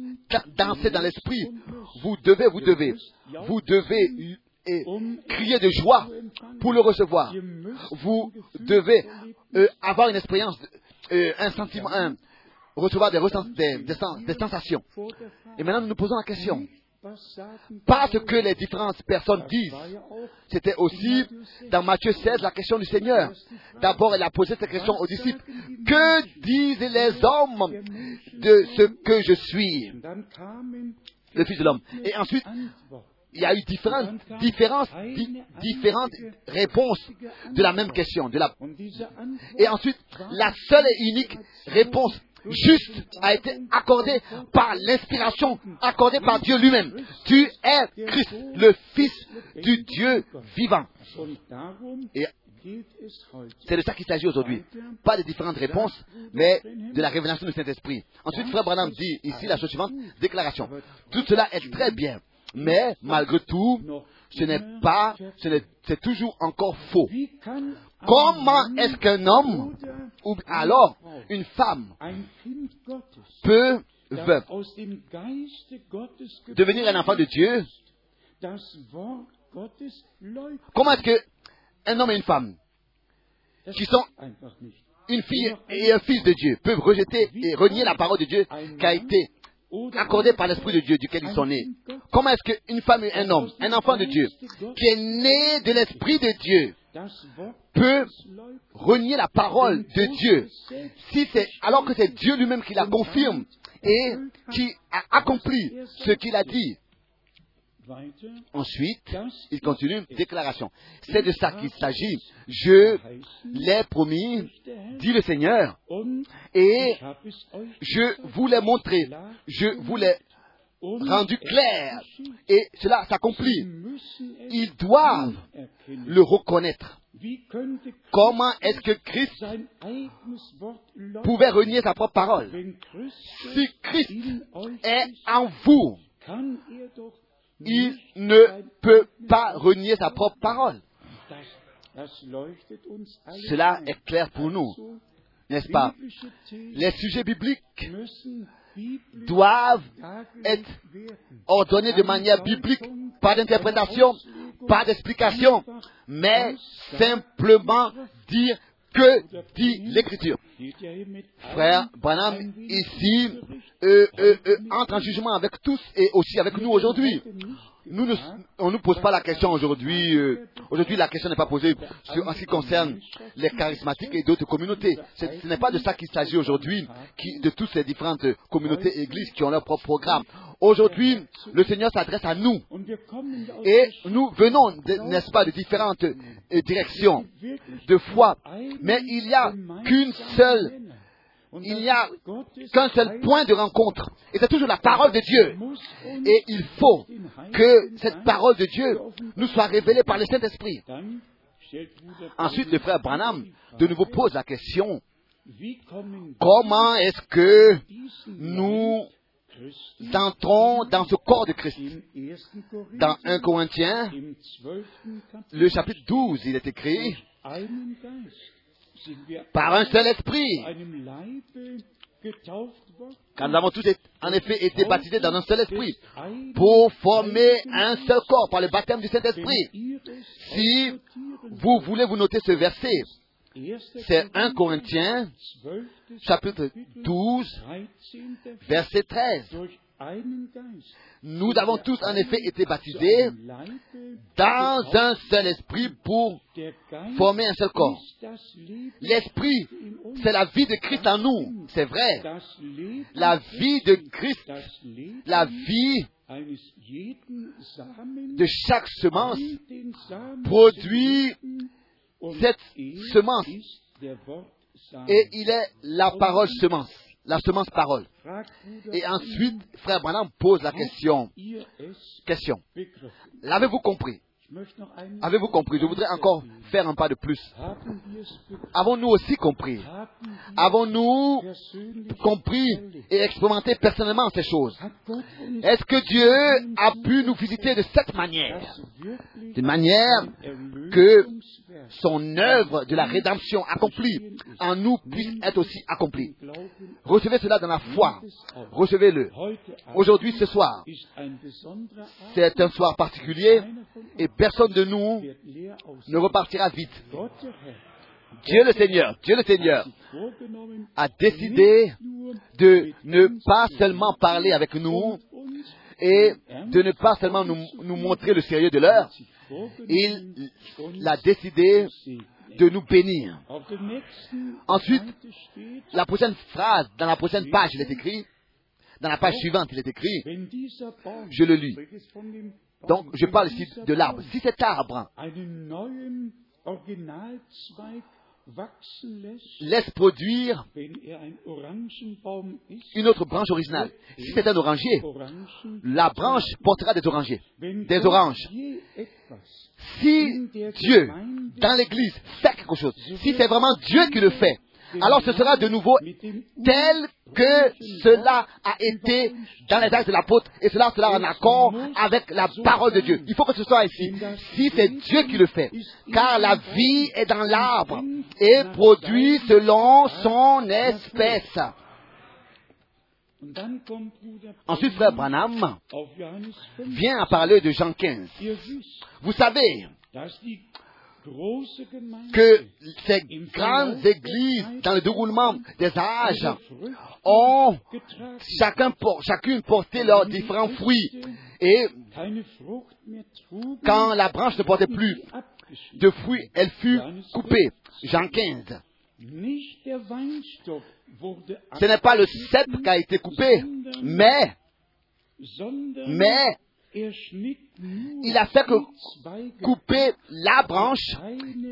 danser dans l'esprit. Vous devez, vous devez, vous devez crier de joie pour le recevoir. Vous devez euh, avoir une expérience, euh, un sentiment, un, recevoir des sensations. Et maintenant, nous nous posons la question. Pas ce que les différentes personnes disent. C'était aussi dans Matthieu 16 la question du Seigneur. D'abord, elle a posé cette question aux disciples. Que disent les hommes de ce que je suis? Le Fils de l'homme. Et ensuite, il y a eu différentes, réponses de la même question. Et ensuite, la seule et unique réponse juste a été accordée par l'inspiration, accordée par Dieu lui-même. Tu es Christ, le Fils du Dieu vivant. Et c'est de ça qu'il s'agit aujourd'hui. Pas de différentes réponses, mais de la révélation du Saint-Esprit. Ensuite, Frère Branham dit ici la chose suivante, déclaration. Tout cela est très bien, mais malgré tout, ce n'est pas, c'est toujours encore faux. Comment est-ce qu'un homme, ou alors une femme, peut devenir un enfant de Dieu? Comment est-ce qu'un homme et une femme, qui sont une fille et un fils de Dieu, peuvent rejeter et renier la parole de Dieu qui a été accordée par l'Esprit de Dieu duquel ils sont nés. Comment est-ce qu'une femme et un homme, un enfant de Dieu, qui est né de l'Esprit de Dieu, peut renier la parole de Dieu si c'est alors que c'est Dieu lui-même qui la confirme et qui a accompli ce qu'il a dit. Ensuite, il continue, déclaration. C'est de ça qu'il s'agit. Je l'ai promis, dit le Seigneur, et je vous l'ai montré, je vous l'ai rendu clair, et cela s'accomplit. Ils doivent le reconnaître. Comment est-ce que Christ pouvait renier sa propre parole Si Christ est en vous, il ne peut pas renier sa propre parole. Cela est clair pour nous, n'est-ce pas? Les sujets bibliques doivent être ordonnés de manière biblique, pas d'interprétation, pas d'explication, mais simplement dire que dit l'Écriture. Frère Branham, ici, euh, euh, euh, entre en jugement avec tous et aussi avec nous aujourd'hui. Nous on ne nous pose pas la question aujourd'hui. aujourd'hui, la question n'est pas posée en ce qui concerne les charismatiques et d'autres communautés. Ce n'est pas de ça qu'il s'agit aujourd'hui, de toutes ces différentes communautés et églises qui ont leur propre programme. Aujourd'hui, le Seigneur s'adresse à nous. Et nous venons, n'est-ce pas, de différentes directions de foi. Mais il n'y a qu'une seule il n'y a qu'un seul point de rencontre. Et c'est toujours la parole de Dieu. Et il faut que cette parole de Dieu nous soit révélée par le Saint-Esprit. Ensuite, le frère Branham de nouveau pose la question, comment est-ce que nous entrons dans ce corps de Christ? Dans 1 Corinthiens, le chapitre 12, il est écrit, par un seul esprit. Car nous avons tous en effet été baptisés dans un seul esprit pour former un seul corps par le baptême du Saint-Esprit. Si vous voulez vous noter ce verset, c'est 1 Corinthiens chapitre 12 verset 13. Nous avons tous en effet été baptisés dans un seul esprit pour former un seul corps. L'esprit, c'est la vie de Christ en nous, c'est vrai. La vie de Christ, la vie de chaque semence produit cette semence. Et il est la parole semence la semence parole. Et ensuite, frère Branham pose la question. Question. L'avez-vous compris? Avez-vous compris? Je voudrais encore faire un pas de plus. Avons-nous aussi compris? Avons-nous compris et expérimenté personnellement ces choses? Est-ce que Dieu a pu nous visiter de cette manière? De manière que son œuvre de la rédemption accomplie en nous puisse être aussi accomplie. Recevez cela dans la foi. Recevez-le. Aujourd'hui, ce soir, c'est un soir particulier et personne de nous ne repartira vite. Dieu le Seigneur, Dieu le Seigneur a décidé de ne pas seulement parler avec nous et de ne pas seulement nous, montrer le sérieux de l'heure, il a décidé de nous bénir. Ensuite, la prochaine phrase, dans la prochaine page, il est écrit, dans la page suivante, il est écrit, je le lis. Donc, je parle ici de l'arbre. Si cet arbre laisse produire une autre branche originale. Si c'est un oranger, la branche portera des orangers, des oranges. Si Dieu, dans l'Église, fait quelque chose, si c'est vraiment Dieu qui le fait, alors ce sera de nouveau tel que cela a été dans les actes de l'apôtre et cela sera en accord avec la parole de Dieu. Il faut que ce soit ici. Si c'est Dieu qui le fait, car la vie est dans l'arbre et produit selon son espèce. Ensuite, frère Branham vient à parler de Jean 15. Vous savez que ces grandes églises, dans le déroulement des âges, ont chacun, chacune porté leurs différents fruits. Et quand la branche ne portait plus de fruits, elle fut coupée. Jean 15. Ce n'est pas le cèpe qui a été coupé, mais, mais il a fait que couper la branche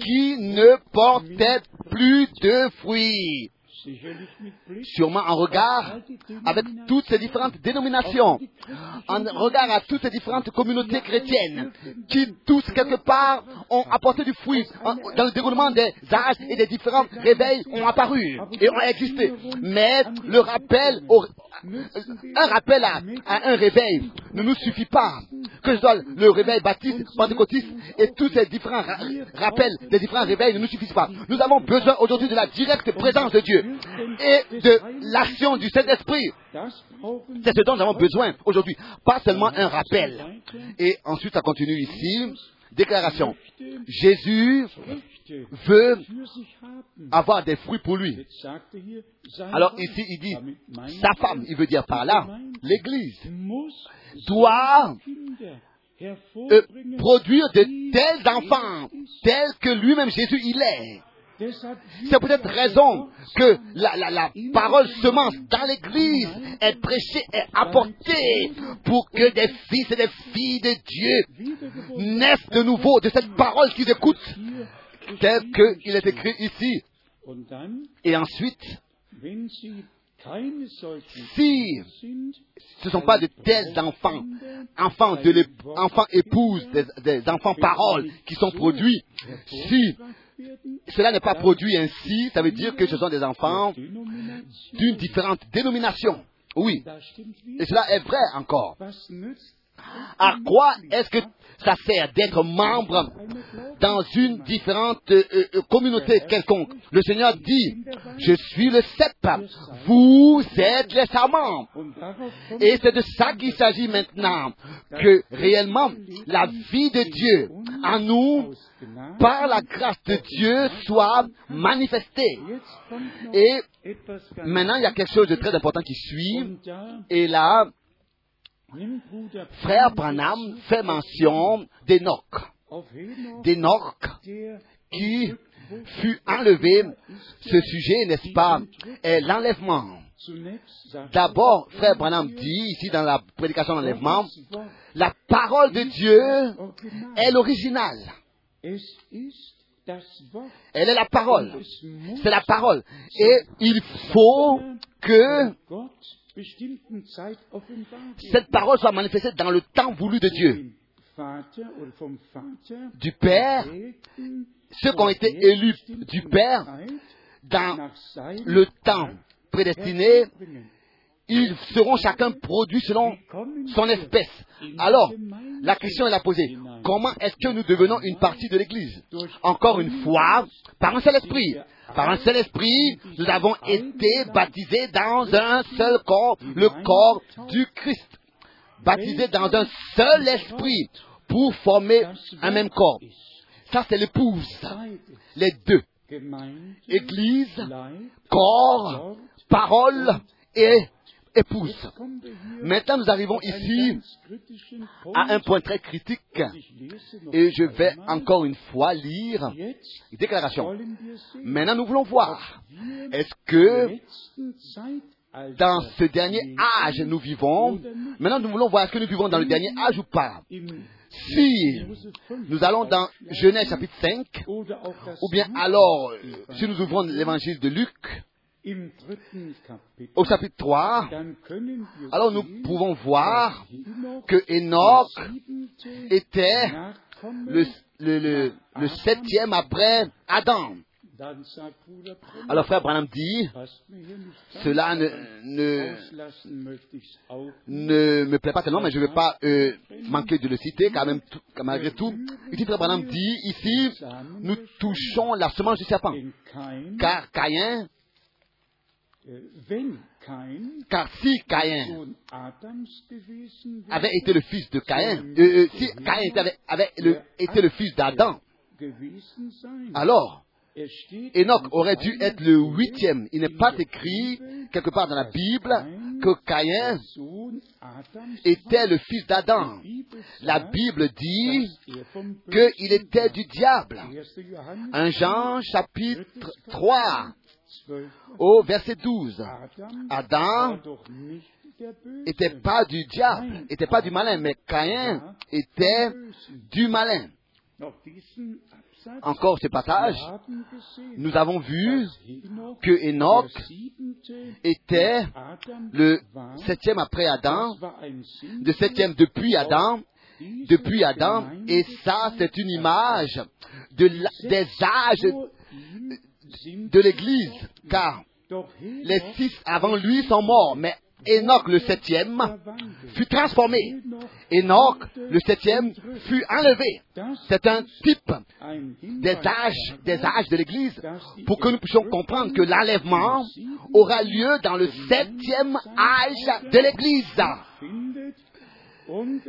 qui ne portait plus de fruits. Sûrement en regard avec toutes ces différentes dénominations, en regard à toutes ces différentes communautés chrétiennes, qui tous quelque part ont apporté du fruit dans le déroulement des âges et des différents réveils ont apparu et ont existé. Mais le rappel, un rappel à, un réveil ne nous suffit pas. Que ce soit le réveil baptiste, pentecôtiste et tous ces différents rappels des différents réveils ne nous suffisent pas. Nous avons besoin aujourd'hui de la directe présence de Dieu et de l'action du Saint-Esprit. C'est ce dont nous avons besoin aujourd'hui. Pas seulement un rappel. Et ensuite, ça continue ici. Déclaration. Jésus veut avoir des fruits pour lui. Alors ici, il dit, sa femme, il veut dire par là, l'Église doit euh, produire de tels enfants, tels que lui-même Jésus il est. C'est peut-être raison que la, la, la, parole semence dans l'Église est prêchée et apportée pour que des fils et des filles de Dieu naissent de nouveau de cette parole qu'ils écoutent, tel qu'il est écrit ici. Et ensuite, si ce ne sont pas de tels enfants, enfants, de enfants épouses, des, des enfants paroles qui sont produits, si cela n'est pas produit ainsi, ça veut dire que ce sont des enfants d'une différente dénomination. Oui. Et cela est vrai encore. À quoi est-ce que ça sert d'être membre dans une différente euh, euh, communauté quelconque? Le Seigneur dit, je suis le cep, vous êtes les serments. Et c'est de ça qu'il s'agit maintenant, que réellement la vie de Dieu en nous, par la grâce de Dieu, soit manifestée. Et maintenant, il y a quelque chose de très important qui suit. Et là, Frère Branham fait mention d'Enoch. D'Enoch qui fut enlevé. Ce sujet, n'est-ce pas, est l'enlèvement. D'abord, Frère Branham dit, ici dans la prédication d'enlèvement, la parole de Dieu est l'original. Elle est la parole. C'est la parole. Et il faut que cette parole soit manifestée dans le temps voulu de Dieu. du Père, ceux qui ont été élus du Père dans le temps prédestiné, ils seront chacun produits selon son espèce. Alors, la question est la posée. Comment est-ce que nous devenons une partie de l'Église? Encore une fois, par un seul esprit. Par un seul esprit, nous avons été baptisés dans un seul corps, le corps du Christ. Baptisés dans un seul esprit pour former un même corps. Ça, c'est l'épouse. Les deux. Église, corps, parole et épouse. Maintenant, nous arrivons ici à un point très critique et je vais encore une fois lire une déclaration. Maintenant, nous voulons voir, est-ce que dans ce dernier âge nous vivons, maintenant nous voulons voir est-ce que nous vivons dans le dernier âge ou pas? Si nous allons dans Genèse chapitre 5, ou bien alors, si nous ouvrons l'évangile de Luc, au chapitre 3, alors nous pouvons voir que Enoch était le, le, le, septième après Adam. Alors frère Branham dit, cela ne, ne, ne, me plaît pas tellement, mais je ne veux pas euh, manquer de le citer, quand même, tout, malgré tout. Ici, frère Branham dit, ici, nous touchons la semence du serpent. Car Caïn car si Caïn avait été le fils de Caïn, euh, euh, si Caïn avait, avait le, été le fils d'Adam, alors Enoch aurait dû être le huitième. Il n'est pas écrit quelque part dans la Bible que Caïn était le fils d'Adam. La Bible dit qu'il était du diable. Un Jean chapitre 3 au verset 12. Adam n'était pas du diable, n'était pas du malin, mais Caïn était du malin. Encore ce passage, nous avons vu que Enoch était le septième après Adam, le septième depuis Adam, depuis Adam, et ça c'est une image de des âges de l'Église, car les six avant lui sont morts, mais Enoch le septième fut transformé. Enoch le septième fut enlevé. C'est un type des âges, des âges de l'Église. pour que nous puissions comprendre que l'enlèvement aura lieu dans le septième âge de l'Église.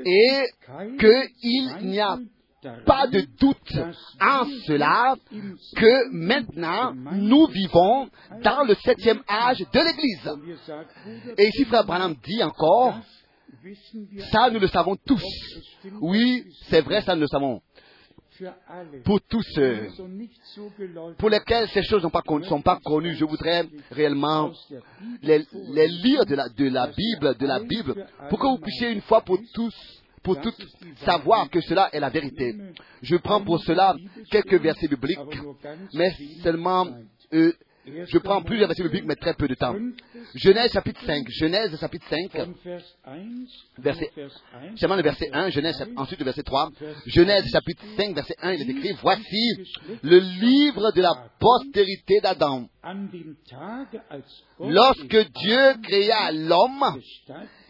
Et qu'il n'y a pas de doute en cela que maintenant nous vivons dans le septième âge de l'Église. Et ici, Frère Branham dit encore, ça nous le savons tous. Oui, c'est vrai, ça nous le savons. Pour tous ceux pour lesquels ces choses ne sont pas connues, je voudrais réellement les, lire de la, Bible, de la Bible, pour que vous puissiez une fois pour tous pour tout savoir que cela est la vérité. Je prends pour cela quelques versets bibliques, mais seulement euh, je prends plusieurs versets bibliques, mais très peu de temps. Genèse chapitre 5. Genèse chapitre 5, verset, seulement le verset 1, Genèse, ensuite le verset 3. Genèse chapitre 5, verset 1, il est écrit, voici le livre de la postérité d'Adam. Lorsque Dieu créa l'homme,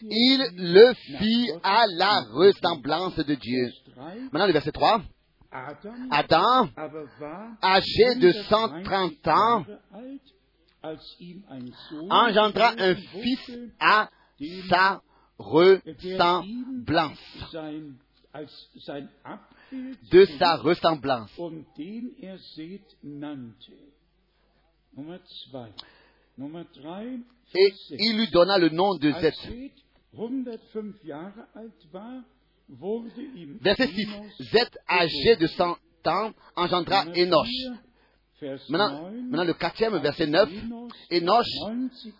il le fit à la ressemblance de Dieu. Maintenant le verset 3. Adam, âgé de 130 ans, engendra un fils à sa ressemblance. De sa ressemblance. Et il lui donna le nom de Zeth. Verset 6. Zeth, âgé de 100 ans, engendra Enoch. Maintenant, maintenant, le quatrième, verset 9. Enoch,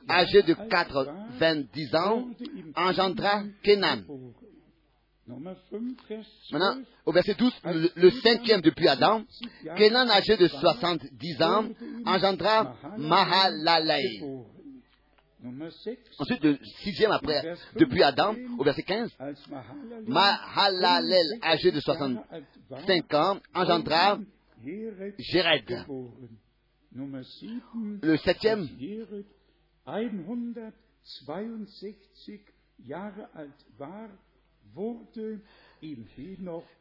âgé de 90 ans, engendra Kenan. Maintenant, au verset 12, le, cinquième depuis Adam, Kenan, âgé de 70 ans, engendra Mahalalel. Ensuite, le sixième après, depuis Adam, au verset 15, Mahalalel, âgé de 65 ans, engendra Jéred. Le septième,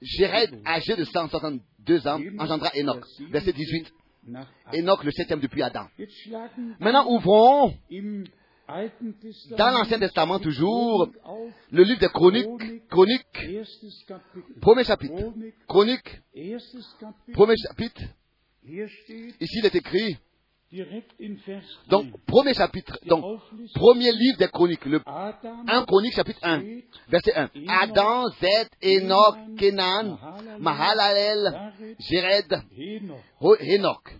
Jéred, âgé de 162 ans, engendra Enoch. Verset 18. Enoch, le septième depuis Adam. Maintenant, ouvrons dans l'Ancien Testament toujours le livre des Chroniques, Chroniques, premier chapitre, Chroniques, premier chapitre. Ici, il est écrit donc, premier chapitre, donc, premier livre des chroniques, le 1 chronique chapitre 1, verset 1. Adam, Zed, Enoch, Kenan, Mahalalel, Jéred, Enoch.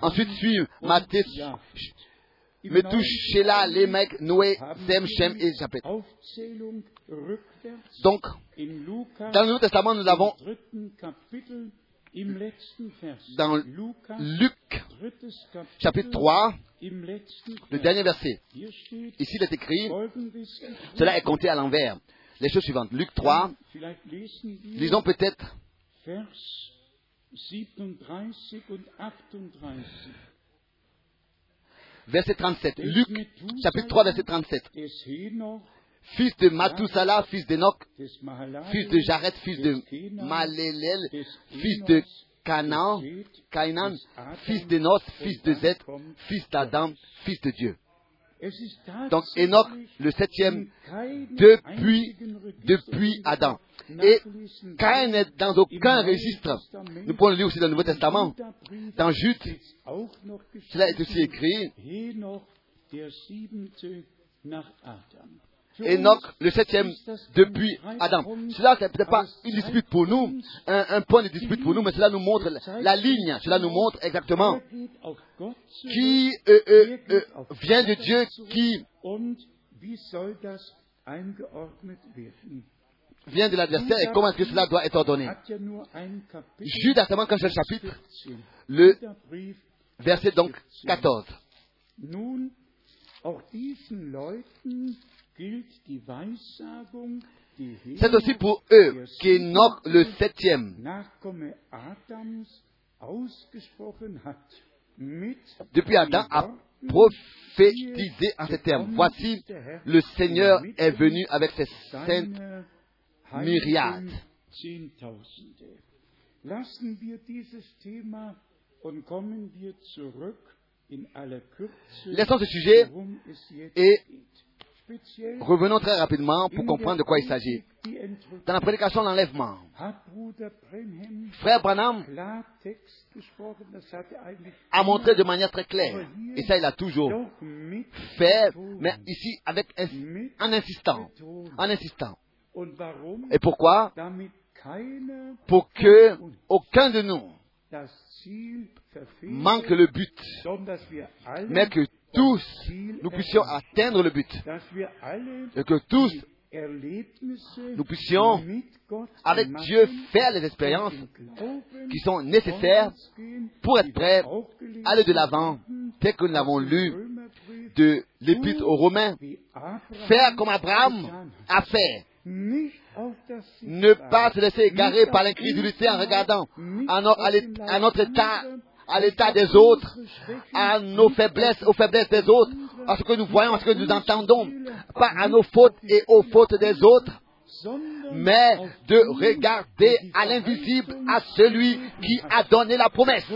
Ensuite suivent Mathis, Methuselah, Lémec, Noé, Sem, Shem et Japhet. Donc, dans le Nouveau Testament, nous avons dans Luc, chapitre 3, le dernier verset. Ici, il est écrit, cela est compté à l'envers. Les choses suivantes. Luc 3, lisons peut-être verset 37. Luc, chapitre 3, verset 37. Fils de Matusala, fils d'Enoch, fils de Jared, fils de Malélel, fils de Canaan, Cainan, fils d'Enos, fils de Zeth, fils d'Adam, fils de Dieu. Donc Enoch, le septième, depuis, depuis Adam. Et Caïn n'est dans aucun registre. Nous pouvons le lire aussi dans le Nouveau Testament. Dans Jude, cela est aussi écrit. Enoch, le septième depuis Adam. Cela, n'est peut-être pas une dispute pour nous, un, point de dispute pour nous, mais cela nous montre la, ligne, cela nous montre exactement qui euh, euh, euh, vient de Dieu, qui vient de l'adversaire et comment est-ce que cela doit être ordonné? Jude a seulement qu'un seul chapitre, le verset donc 14. C'est aussi pour eux qu'Enoch le septième, depuis Adam, a prophétisé en ces termes. Voici, le Seigneur est venu avec ses saintes myriades. Laissons ce sujet et Revenons très rapidement pour comprendre de quoi il s'agit. Dans la prédication de l'enlèvement, Frère Branham a montré de manière très claire, et ça il a toujours fait, mais ici avec en insistant, en insistant. Et pourquoi Pour que aucun de nous manque le but, mais que tous nous puissions atteindre le but. Et que tous nous puissions, avec Dieu, faire les expériences qui sont nécessaires pour être prêts à aller de l'avant, tel que nous l'avons lu de l'Épître aux Romains. Faire comme Abraham a fait. Ne pas se laisser égarer par l'incrédulité en regardant à notre état à l'état des autres, à nos faiblesses, aux faiblesses des autres, à ce que nous voyons, à ce que nous entendons, pas à nos fautes et aux fautes des autres, mais de regarder à l'invisible, à celui qui a donné la promesse,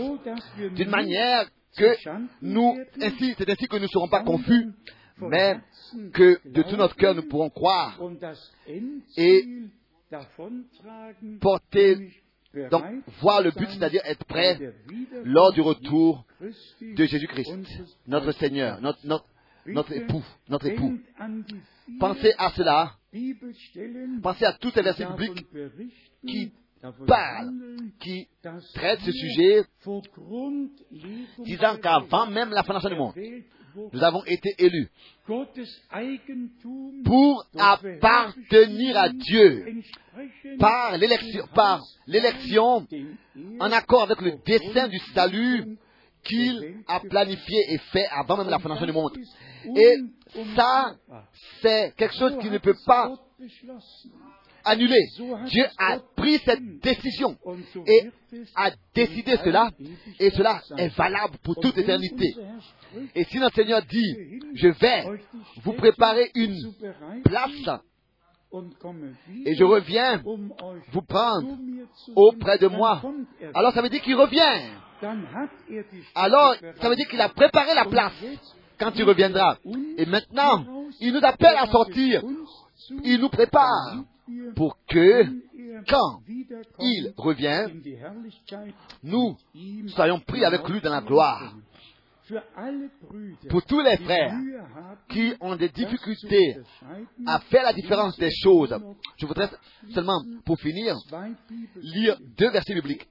d'une manière que nous, ainsi, c'est ainsi que nous ne serons pas confus, mais que de tout notre cœur nous pourrons croire et porter donc, voir le but, c'est-à-dire être prêt lors du retour de Jésus-Christ, notre Seigneur, notre, notre, époux, notre époux. Pensez à cela. Pensez à tous ces versets bibliques qui parlent, qui traitent ce sujet, disant qu'avant même la fondation du monde, nous avons été élus pour appartenir à Dieu par l'élection, par l'élection en accord avec le dessein du salut qu'il a planifié et fait avant même la fondation du monde. Et ça, c'est quelque chose qui ne peut pas annuler. Dieu a pris cette décision et a décidé cela, et cela est valable pour toute éternité. Et si notre Seigneur dit, je vais vous préparer une place, et je reviens vous prendre auprès de moi, alors ça veut dire qu'il revient. Alors, ça veut dire qu'il a préparé la place quand il reviendra. Et maintenant, il nous appelle à sortir. Il nous prépare pour que, quand il revient, nous soyons pris avec lui dans la gloire. Pour tous les frères qui ont des difficultés à faire la différence des choses, je voudrais seulement, pour finir, lire deux versets bibliques.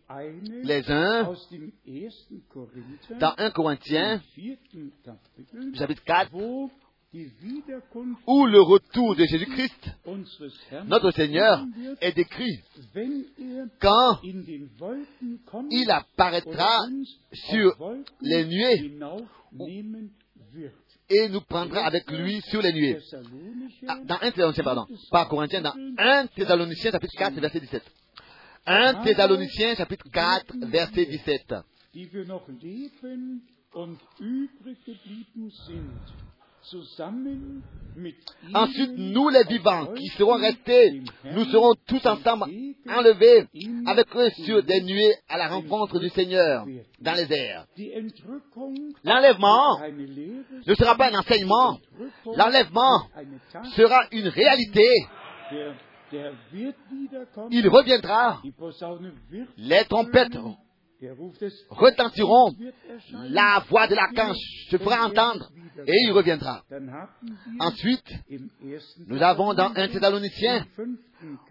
Les uns, dans 1 Corinthiens, chapitre 4, où le retour de Jésus-Christ, notre Seigneur, est décrit. quand il apparaîtra sur les nuées et nous prendra avec lui sur les nuées. Ah, dans 1 Thessaloniciens, pardon, pas Corinthiens, dans 1 Thessaloniciens chapitre 4, verset 17. 1 Thessaloniciens chapitre 4, verset 17. Ensuite, nous les vivants qui serons restés, nous serons tous ensemble enlevés avec eux sur des nuées à la rencontre du Seigneur dans les airs. L'enlèvement ne sera pas un enseignement, l'enlèvement sera une réalité. Il reviendra, les trompettes retentiront, la voix de l'archange se fera entendre et il reviendra. Ensuite, nous avons dans 1 Thessaloniciens,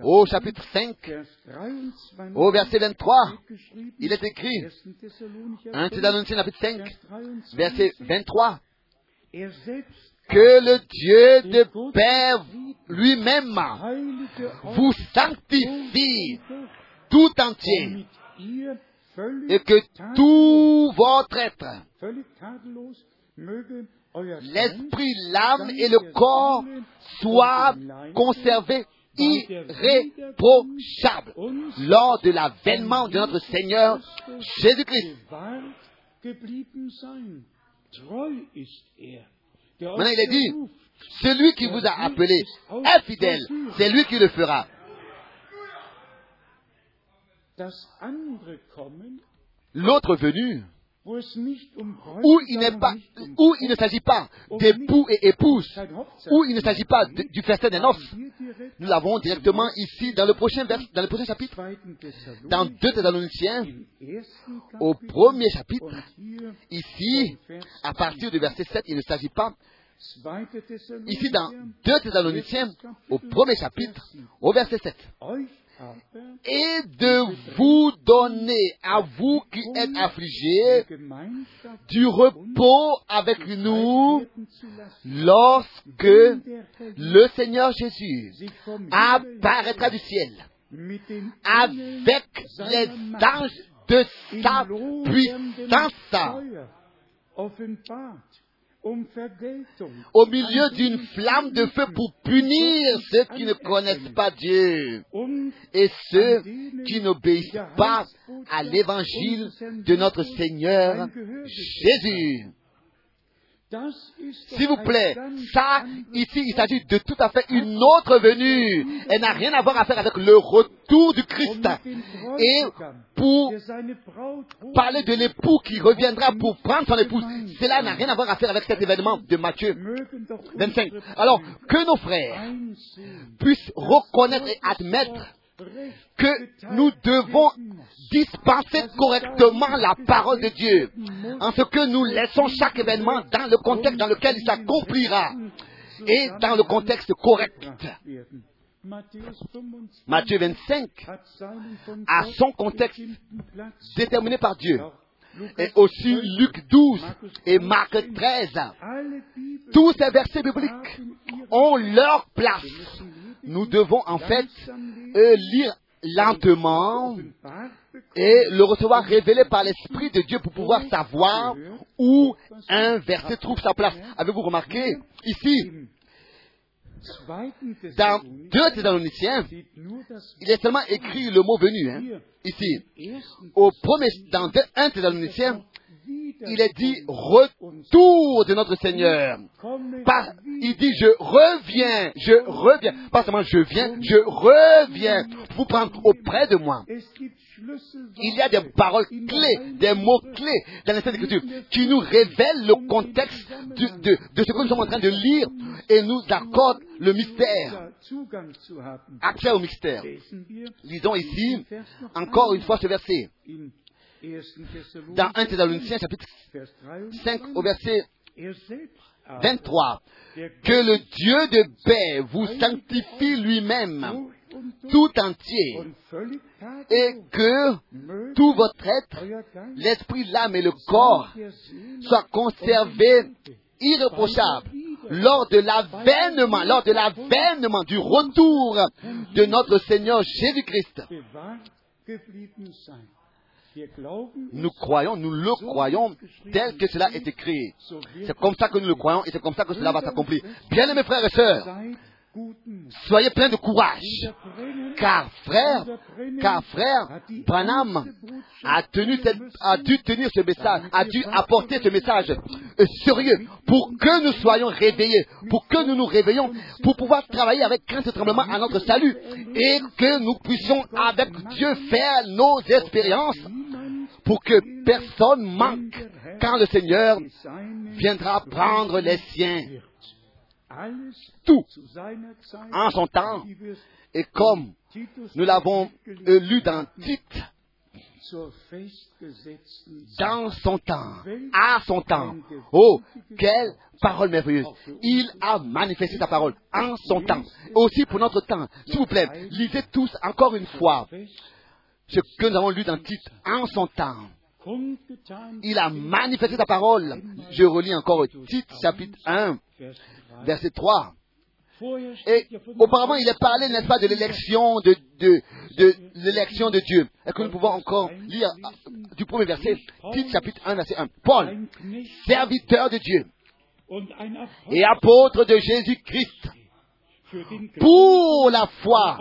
au chapitre 5, au verset 23, il est écrit, 1 Thessaloniciens chapitre 5, verset 23, que le Dieu de Père lui-même vous sanctifie tout entier et que tout votre être, l'esprit, l'âme et le corps soient conservés irréprochables lors de l'avènement de notre Seigneur Jésus-Christ. Maintenant, il est dit, celui qui vous a appelé est fidèle, c'est lui qui le fera. L'autre venu, où il, n'est pas, où il ne s'agit pas d'époux et épouses, où il ne s'agit pas du festin des noces. Nous l'avons directement ici dans le prochain, vers, dans le prochain chapitre, dans 2 Thessaloniciens, au premier chapitre, ici, à partir du verset 7, il ne s'agit pas. Ici, dans 2 Thessaloniciens, au premier chapitre, au verset 7 et de vous donner à vous qui êtes affligés du repos avec nous lorsque le Seigneur Jésus apparaîtra du ciel avec les anges de sa puissance au milieu d'une flamme de feu pour punir ceux qui ne connaissent pas Dieu et ceux qui n'obéissent pas à l'évangile de notre Seigneur Jésus. S'il vous plaît, ça, ici, il s'agit de tout à fait une autre venue. Elle n'a rien à voir à faire avec le retour du Christ. Et pour parler de l'époux qui reviendra pour prendre son épouse, cela n'a rien à voir à faire avec cet événement de Matthieu 25. Alors, que nos frères puissent reconnaître et admettre que nous devons dispenser correctement la parole de Dieu, en ce que nous laissons chaque événement dans le contexte dans lequel il s'accomplira et dans le contexte correct. Matthieu 25 a son contexte déterminé par Dieu. et aussi Luc 12 et Marc 13. Tous ces versets bibliques ont leur place. Nous devons en fait euh, lire lentement et le recevoir révélé par l'Esprit de Dieu pour pouvoir savoir où un verset trouve sa place. Avez-vous remarqué ici dans 2 Thessaloniciens, il est seulement écrit le mot venu, hein, ici. Au premier, dans 1 Thessaloniciens, il est dit retour de notre Seigneur. Il dit je reviens, je reviens. Pas seulement je viens, je reviens. Vous prendre auprès de moi. Il y a des paroles clés, des mots clés dans les Écritures qui nous révèlent le contexte de, de, de, ce que nous sommes en train de lire et nous accordent le mystère, accès au mystère. Lisons ici encore une fois ce verset dans 1 Thessaloniciens chapitre 5 au verset 23, que le Dieu de paix vous sanctifie lui-même tout entier et que tout votre être, l'esprit, l'âme et le corps soient conservés irréprochables lors de l'avènement, lors de l'avènement du retour de notre Seigneur Jésus-Christ. Nous croyons, nous le croyons tel que cela est écrit. C'est comme ça que nous le croyons et c'est comme ça que cela va s'accomplir. Bien aimés frères et sœurs, soyez pleins de courage. Car frère, car frère, Branham a, tenu a dû tenir ce message, a dû apporter ce message. Euh, sérieux pour que nous soyons réveillés, pour que nous nous réveillons, pour pouvoir travailler avec crainte et tremblement à notre salut et que nous puissions avec Dieu faire nos expériences pour que personne manque quand le Seigneur viendra prendre les siens. Tout en son temps. Et comme nous l'avons lu dans Tite, dans son temps, à son temps. Oh, quelle parole merveilleuse. Il a manifesté sa parole en son temps. Aussi pour notre temps. S'il vous plaît, lisez tous encore une fois ce que nous avons lu dans Tite en son temps. Il a manifesté sa parole. Je relis encore Tite chapitre 1, verset 3. Et auparavant, il est parlé, n'est-ce pas, de l'élection de, de, l'élection de Dieu. Est-ce que nous pouvons encore lire du premier verset, Tite chapitre 1, verset 1. Paul, serviteur de Dieu et apôtre de Jésus-Christ, pour la foi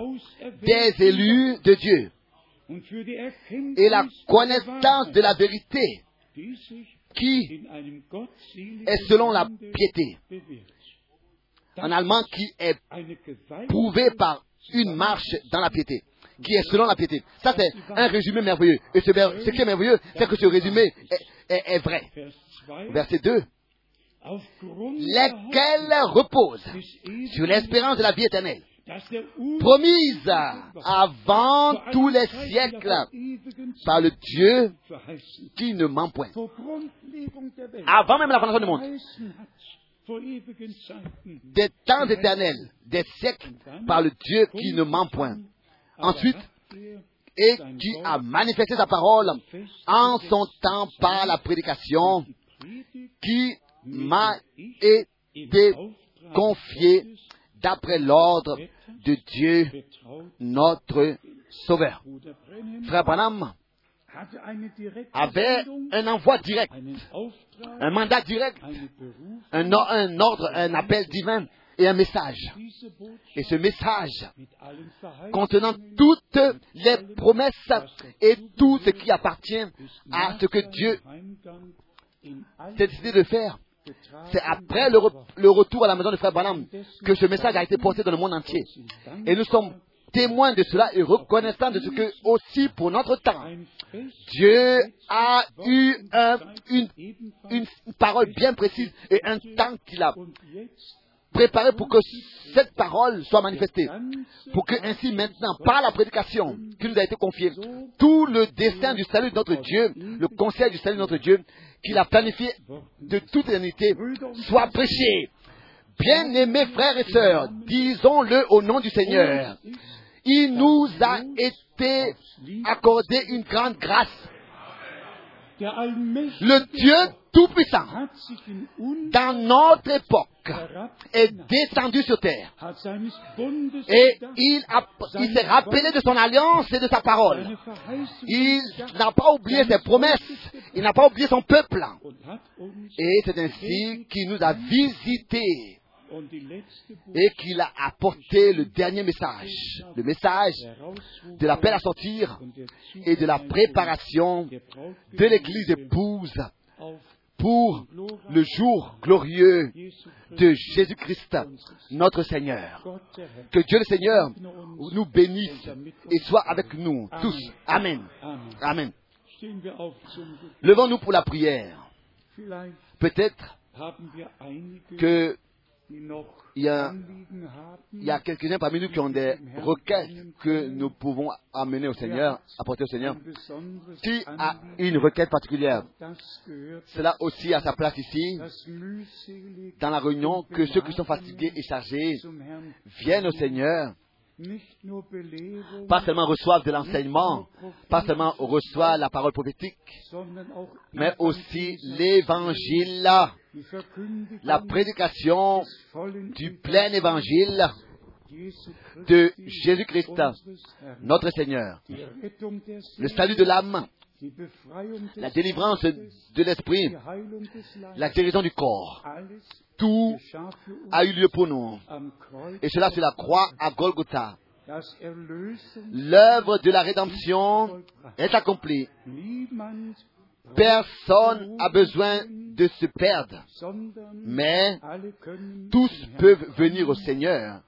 des élus de Dieu et la connaissance de la vérité qui est selon la piété. En allemand, qui est prouvé par une marche dans la piété, qui est selon la piété. Ça, c'est un résumé merveilleux. Et ce, ce, qui est merveilleux, c'est que ce résumé est, est, est vrai. Verset 2 lesquels reposent sur l'espérance de la vie éternelle, promise avant tous les siècles par le Dieu qui ne ment point. Avant même la fondation du monde. Des temps éternels, des siècles par le Dieu qui ne ment point. Ensuite, et qui a manifesté sa parole en son temps par la prédication qui m'a été confié d'après l'ordre de Dieu, notre Sauveur. Frère Branham avait un envoi direct, un mandat direct, un, un ordre, un appel divin et un message. Et ce message, contenant toutes les promesses et tout ce qui appartient à ce que Dieu s'est décidé de faire, c'est après le, retour à la maison de Frère Branham que ce message a été porté dans le monde entier. Et nous sommes témoins de cela et reconnaissants de ce que aussi pour notre temps, Dieu a eu un, une, une parole bien précise et un temps qu'il a préparé pour que cette parole soit manifestée. Pour que ainsi maintenant, par la prédication qui nous a été confiée, tout le destin du salut de notre Dieu, le conseil du salut de notre Dieu, qu'il a planifié de toute éternité, soit prêché. Bien-aimés frères et sœurs, disons-le au nom du Seigneur. Il nous a été accordé une grande grâce. Le Dieu Tout-Puissant, dans notre époque, est descendu sur terre. Et il, il s'est rappelé de son alliance et de sa parole. Il n'a pas oublié ses promesses. Il n'a pas oublié son peuple. Et c'est ainsi qu'il nous a visités et qu'il a apporté le dernier message, le message de l'appel à sortir et de la préparation de l'Église épouse pour le jour glorieux de Jésus-Christ, notre Seigneur. Que Dieu le Seigneur nous bénisse et soit avec nous tous. Amen. Amen. Levons-nous pour la prière. Peut-être que il y a, a quelques-uns parmi nous qui ont des requêtes que nous pouvons amener au Seigneur, apporter au Seigneur. Qui a une requête particulière? Cela aussi à sa place ici, dans la réunion, que ceux qui sont fatigués et chargés viennent au Seigneur pas seulement reçoivent de l'enseignement, pas seulement reçoivent la parole prophétique, mais aussi l'évangile, la prédication du plein évangile de Jésus-Christ, notre Seigneur, le salut de l'âme, la délivrance de l'esprit, la guérison du corps. Tout a eu lieu pour nous. Et cela sur la croix à Golgotha. L'œuvre de la rédemption est accomplie. Personne n'a besoin de se perdre, mais tous peuvent venir au Seigneur,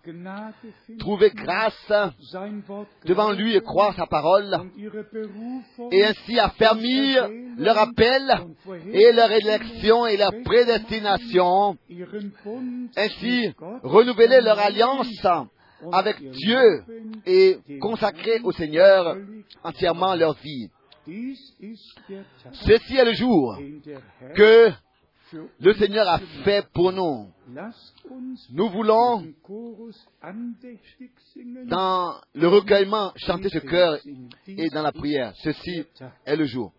trouver grâce devant lui et croire sa parole, et ainsi affermir leur appel et leur élection et leur prédestination, ainsi renouveler leur alliance avec Dieu et consacrer au Seigneur entièrement leur vie. Ceci est le jour que le Seigneur a fait pour nous. Nous voulons, dans le recueillement, chanter ce cœur et dans la prière. Ceci est le jour.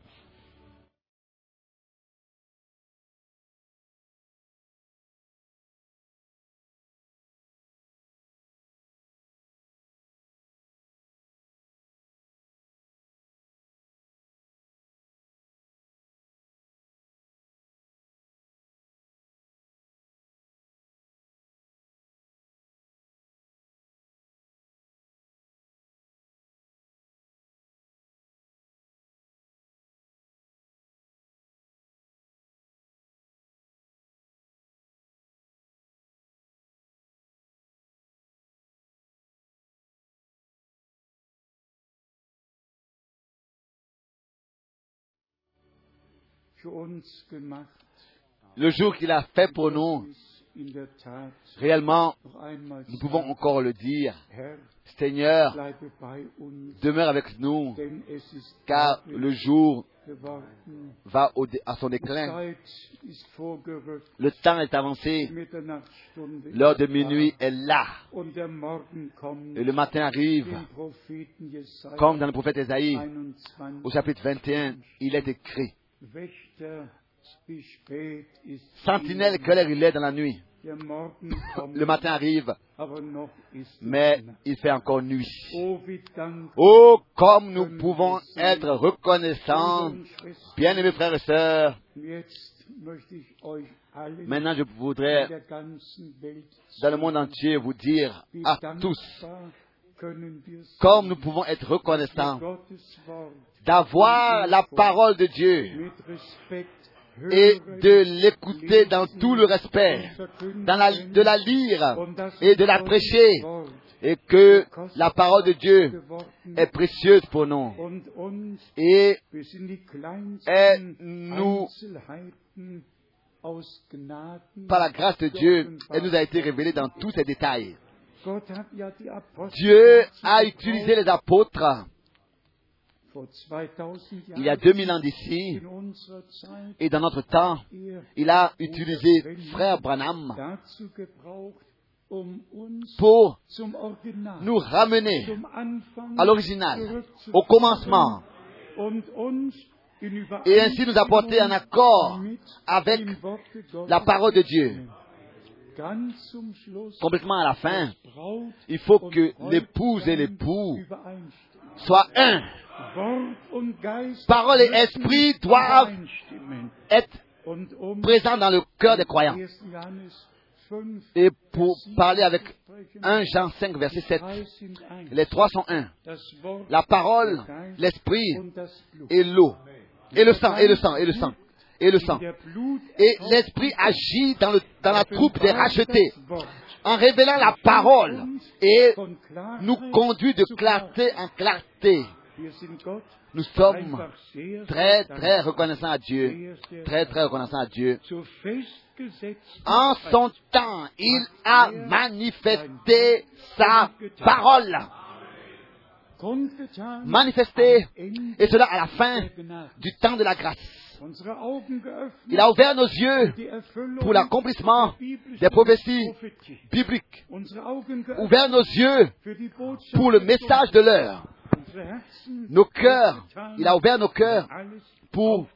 Le jour qu'il a fait pour nous, réellement, nous pouvons encore le dire. Seigneur, demeure avec nous, car le jour va à son déclin. Le temps est avancé. L'heure de minuit est là. Et le matin arrive. Comme dans le prophète Esaïe, au chapitre 21, il est écrit. Sentinelle, quelle heure il est dans la nuit. Le matin arrive, mais il fait encore nuit. Oh, comme nous pouvons être reconnaissants, bien-aimés frères et sœurs. Maintenant, je voudrais, dans le monde entier, vous dire à tous, comme nous pouvons être reconnaissants d'avoir la parole de Dieu et de l'écouter dans tout le respect, de la lire et de la prêcher, et que la parole de Dieu est précieuse pour nous. Et, nous, par la grâce de Dieu, elle nous a été révélée dans tous ses détails. Dieu a utilisé les apôtres il y a 2000 ans d'ici, et dans notre temps, il a utilisé frère Branham pour nous ramener à l'original, au commencement, et ainsi nous apporter en accord avec la parole de Dieu. Complètement à la fin, il faut que l'épouse et l'époux soient un. Parole et esprit doivent être présents dans le cœur des croyants. Et pour parler avec 1 Jean 5, verset 7, les trois sont un. La parole, l'esprit et l'eau. Et le sang, et le sang, et le sang. Et le sang. Et l'esprit agit dans, dans la troupe des rachetés en révélant la parole et nous conduit de clarté en clarté. Nous sommes très, très reconnaissants à Dieu. Très, très reconnaissants à Dieu. En son temps, il a manifesté sa parole. Manifesté, et cela à la fin du temps de la grâce. Il a ouvert nos yeux pour l'accomplissement des prophéties bibliques. Ouvert nos yeux pour le message de l'heure. Nos cœurs, il a ouvert nos cœurs pour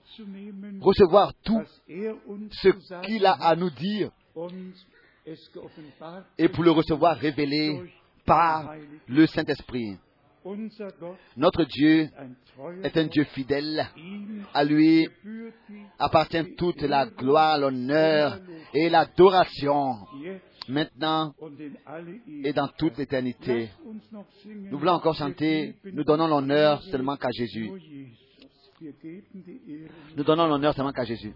recevoir tout ce qu'il a à nous dire et pour le recevoir révélé par le Saint-Esprit. Notre Dieu est un Dieu fidèle. À lui appartient toute la gloire, l'honneur et l'adoration, maintenant et dans toute l'éternité. Nous voulons encore chanter, nous donnons l'honneur seulement qu'à Jésus. Nous donnons l'honneur seulement qu'à Jésus.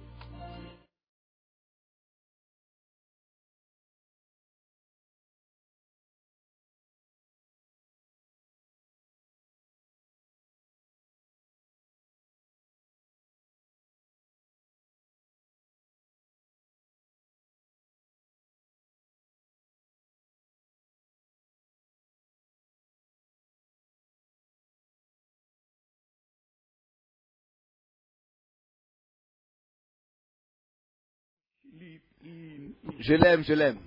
Je l'aime, je l'aime.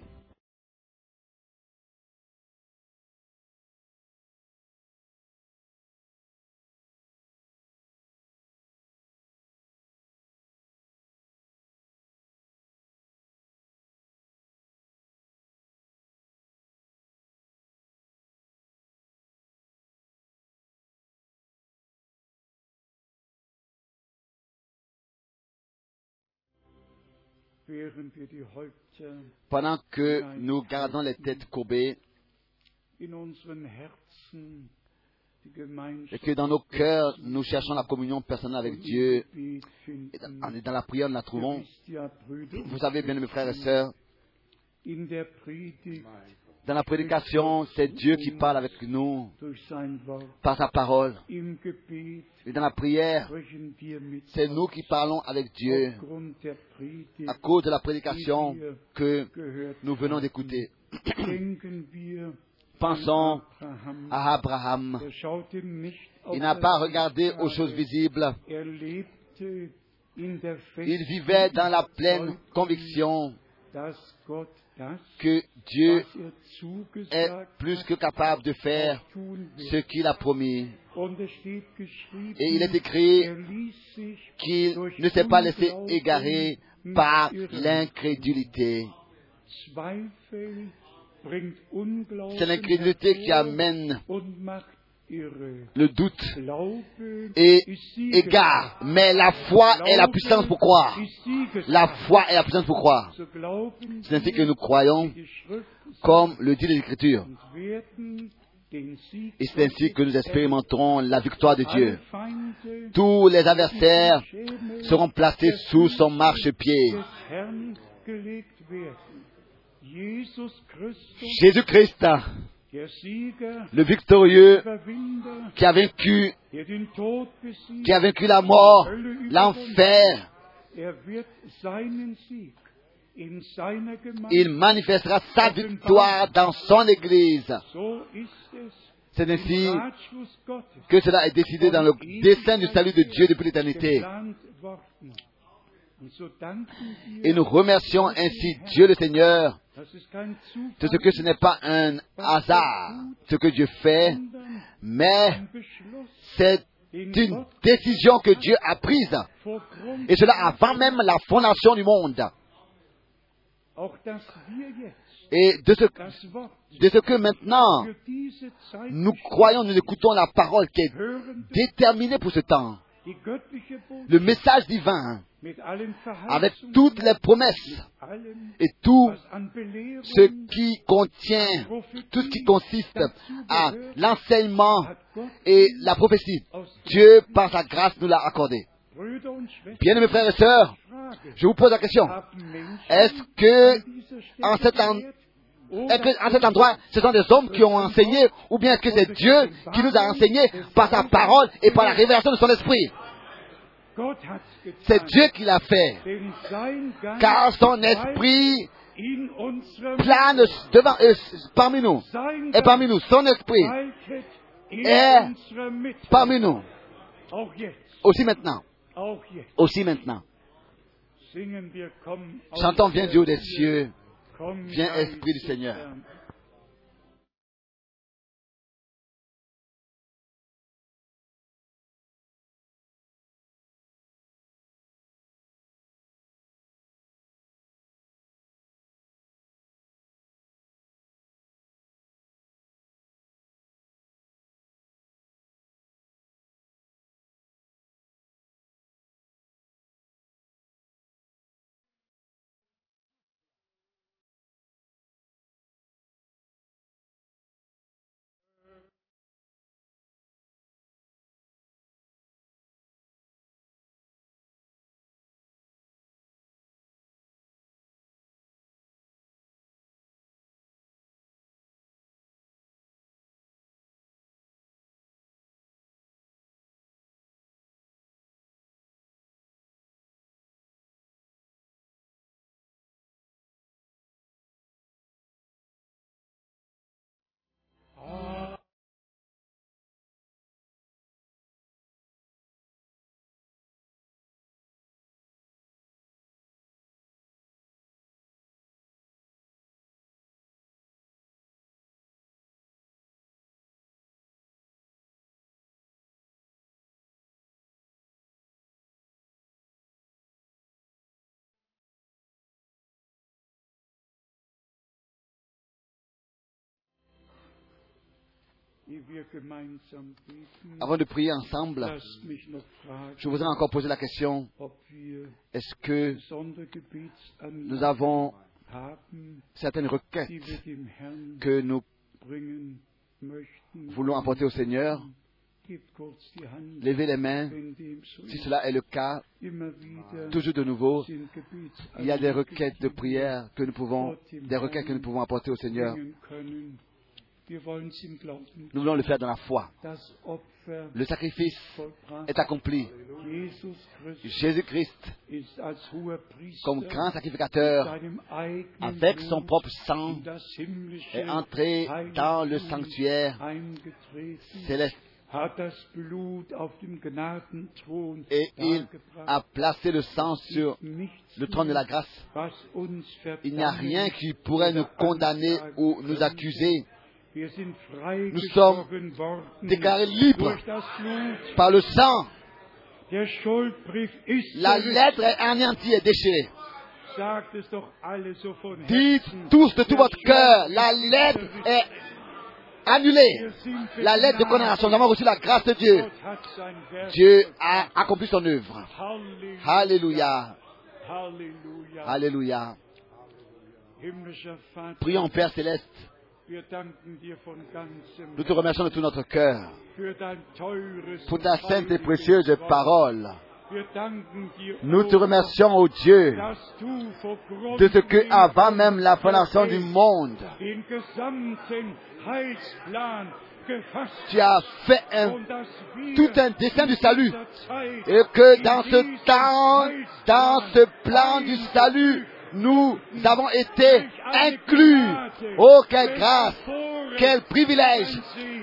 Pendant que nous gardons les têtes courbées et que dans nos cœurs nous cherchons la communion personnelle avec Dieu, et dans, la prière nous la trouvons. Vous savez bien, mes frères et sœurs, dans la prédication, c'est Dieu qui parle avec nous par sa parole. Et dans la prière, c'est nous qui parlons avec Dieu à cause de la prédication que nous venons d'écouter. Pensons à Abraham. Il n'a pas regardé aux choses visibles. Il vivait dans la pleine conviction que Dieu est plus que capable de faire ce qu'il a promis. Et il est écrit qu'il ne s'est pas laissé égarer par l'incrédulité. C'est l'incrédulité qui amène le doute et égare. Mais la foi est la puissance pour croire. La foi est la puissance pour croire. C'est ainsi que nous croyons, comme le dit l'Écriture. Et c'est ainsi que nous expérimenterons la victoire de Dieu. Tous les adversaires seront placés sous son marchepied. Jésus-Christ le victorieux qui a vaincu, qui a vaincu la mort, l'enfer. Il manifestera sa victoire dans son Église. C'est ainsi que cela est décidé dans le dessein du salut de Dieu depuis l'éternité. Et nous remercions ainsi Dieu le Seigneur de ce que ce n'est pas un hasard ce que Dieu fait, mais c'est une décision que Dieu a prise. Et cela avant même la fondation du monde. Et de ce, de ce que maintenant nous croyons, nous écoutons la parole qui est déterminée pour ce temps. Le message divin, avec toutes les promesses et tout ce qui contient, tout ce qui consiste à l'enseignement et la prophétie. Dieu, par sa grâce, nous l'a accordé. Bien, mes frères et sœurs, je vous pose la question. Est-ce que, en cet, en cet endroit, ce sont des hommes qui ont enseigné, ou bien que c'est Dieu qui nous a enseigné par sa parole et par la révélation de son esprit? C'est Dieu qui l'a fait. Car son esprit plane devant, euh, parmi nous. Et parmi nous, son esprit est parmi nous. Aussi maintenant. Aussi maintenant. Chantons, viens Dieu des cieux. Viens Esprit du Seigneur. Avant de prier ensemble, je voudrais encore poser la question, est-ce que nous avons certaines requêtes que nous voulons apporter au Seigneur? Levez les mains, si cela est le cas, toujours de nouveau, il y a des requêtes de prière que nous pouvons, des requêtes que nous pouvons apporter au Seigneur. Nous voulons le faire dans la foi. Le sacrifice est accompli. Jésus-Christ, comme grand sacrificateur, avec son propre sang, est entré dans le sanctuaire céleste. Et il a placé le sang sur le trône de la grâce. Il n'y a rien qui pourrait nous condamner ou nous accuser nous sommes déclarés libres par le sang. La lettre est anéantie et déchirée. Dites tous de tout votre cœur, la lettre est annulée. La lettre de condamnation, nous avons reçu la grâce de Dieu. Dieu a accompli son œuvre. Alléluia. Alléluia. Prions Père céleste. Nous te remercions de tout notre cœur pour ta sainte et précieuse parole. Nous te remercions, ô Dieu, de ce que, avant même la fondation du monde, tu as fait un, tout un dessin du salut. Et que dans ce temps, dans ce plan du salut, nous avons été inclus. Oh, quelle grâce, quel privilège,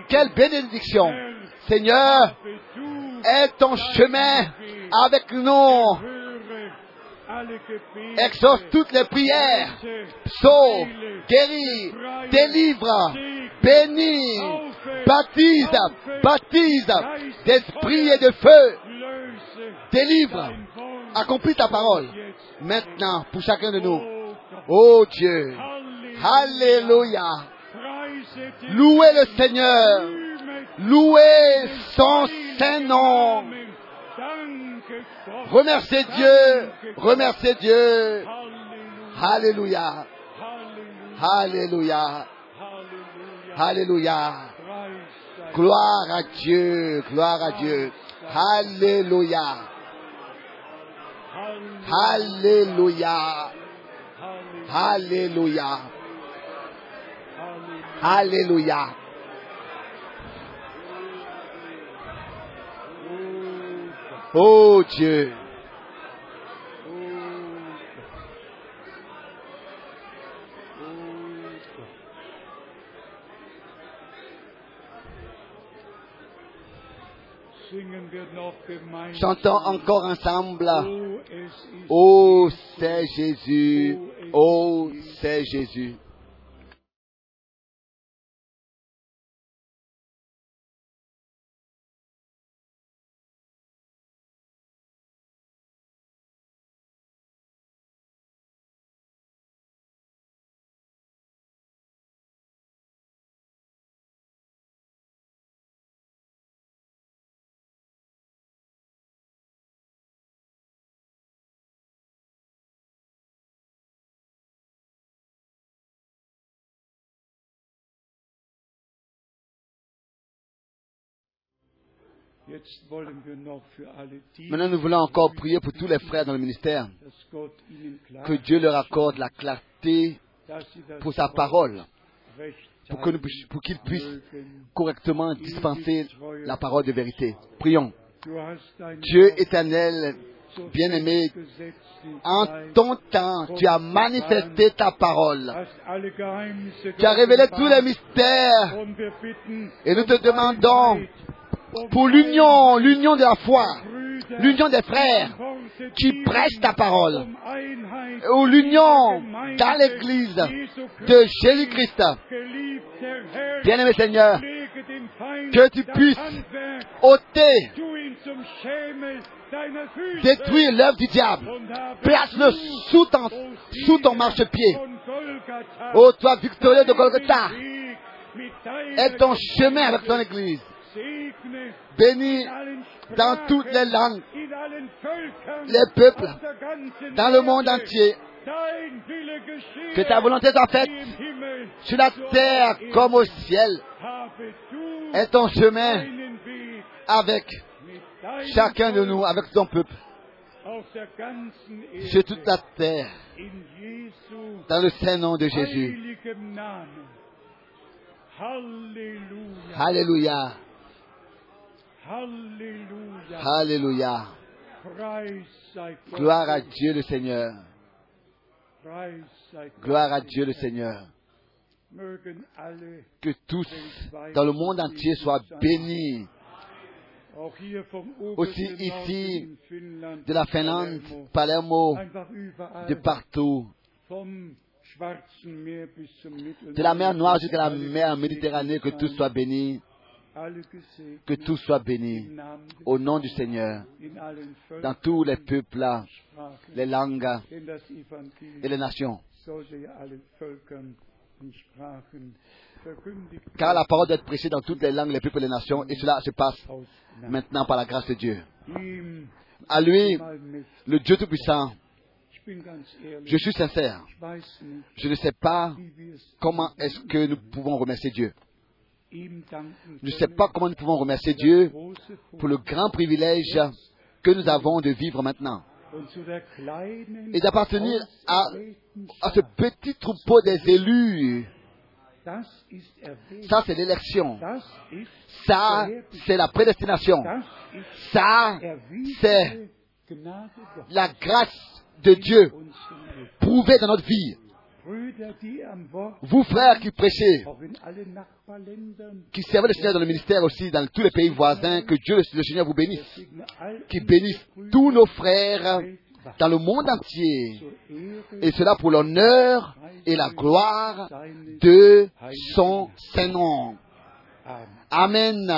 quelle bénédiction. Seigneur, est ton chemin avec nous. Exauce toutes les prières. Sauve, guéris, délivre, bénis, baptise, baptise d'esprit et de feu, délivre, accomplis ta parole. Maintenant, pour chacun de nous. Oh Dieu, Alléluia. Louez le Seigneur. Louez son Saint-Nom. Remerciez Dieu. Remerciez Dieu. Alléluia. Alléluia. Alléluia. Gloire à Dieu. Gloire à Dieu. Alléluia. Alléluia. Alléluia. Alléluia. Oh Dieu. Chantons encore ensemble. Oh, c'est Jésus. Oh, c'est Jésus. Maintenant, nous voulons encore prier pour tous les frères dans le ministère, que Dieu leur accorde la clarté pour sa parole, pour qu'ils pour puissent correctement dispenser la parole de vérité. Prions. Dieu éternel, bien-aimé, en ton temps, tu as manifesté ta parole. Tu as révélé tous les mystères. Et nous te demandons pour l'union, l'union de la foi, l'union des frères qui prêchent ta parole, ou l'union dans l'église de Jésus-Christ. Bien-aimé Seigneur, que tu puisses ôter, détruire l'œuvre du diable, place-le sous ton, sous ton marchepied. Ô toi victorieux de Golgotha, et ton chemin avec ton église. Bénis dans toutes les langues, les peuples, dans le monde entier. Que ta volonté soit faite sur la terre comme au ciel. Et ton chemin avec chacun de nous, avec ton peuple. Sur toute la terre. Dans le saint nom de Jésus. Alléluia. Alléluia. Gloire à Dieu le Seigneur. Gloire à Dieu le Seigneur. Que tous dans le monde entier soient bénis. Aussi ici, de la Finlande, Palermo, de partout, de la mer Noire jusqu'à la mer Méditerranée, que tout soit béni. Que tout soit béni au nom du Seigneur dans tous les peuples, les langues et les nations. Car la parole doit être prêchée dans toutes les langues, les peuples et les nations, et cela se passe maintenant par la grâce de Dieu. À lui, le Dieu Tout-Puissant, je suis sincère. Je ne sais pas comment est-ce que nous pouvons remercier Dieu. Je ne sais pas comment nous pouvons remercier Dieu pour le grand privilège que nous avons de vivre maintenant et d'appartenir à, à, ce petit troupeau des élus. Ça, c'est l'élection. Ça, c'est la prédestination. Ça, c'est la grâce de Dieu prouvée dans notre vie. Vous, frères qui prêchez, qui servez le Seigneur dans le ministère aussi, dans tous les pays voisins, que Dieu le Seigneur vous bénisse, qui bénisse tous nos frères dans le monde entier, et cela pour l'honneur et la gloire de son Saint-Nom. Amen.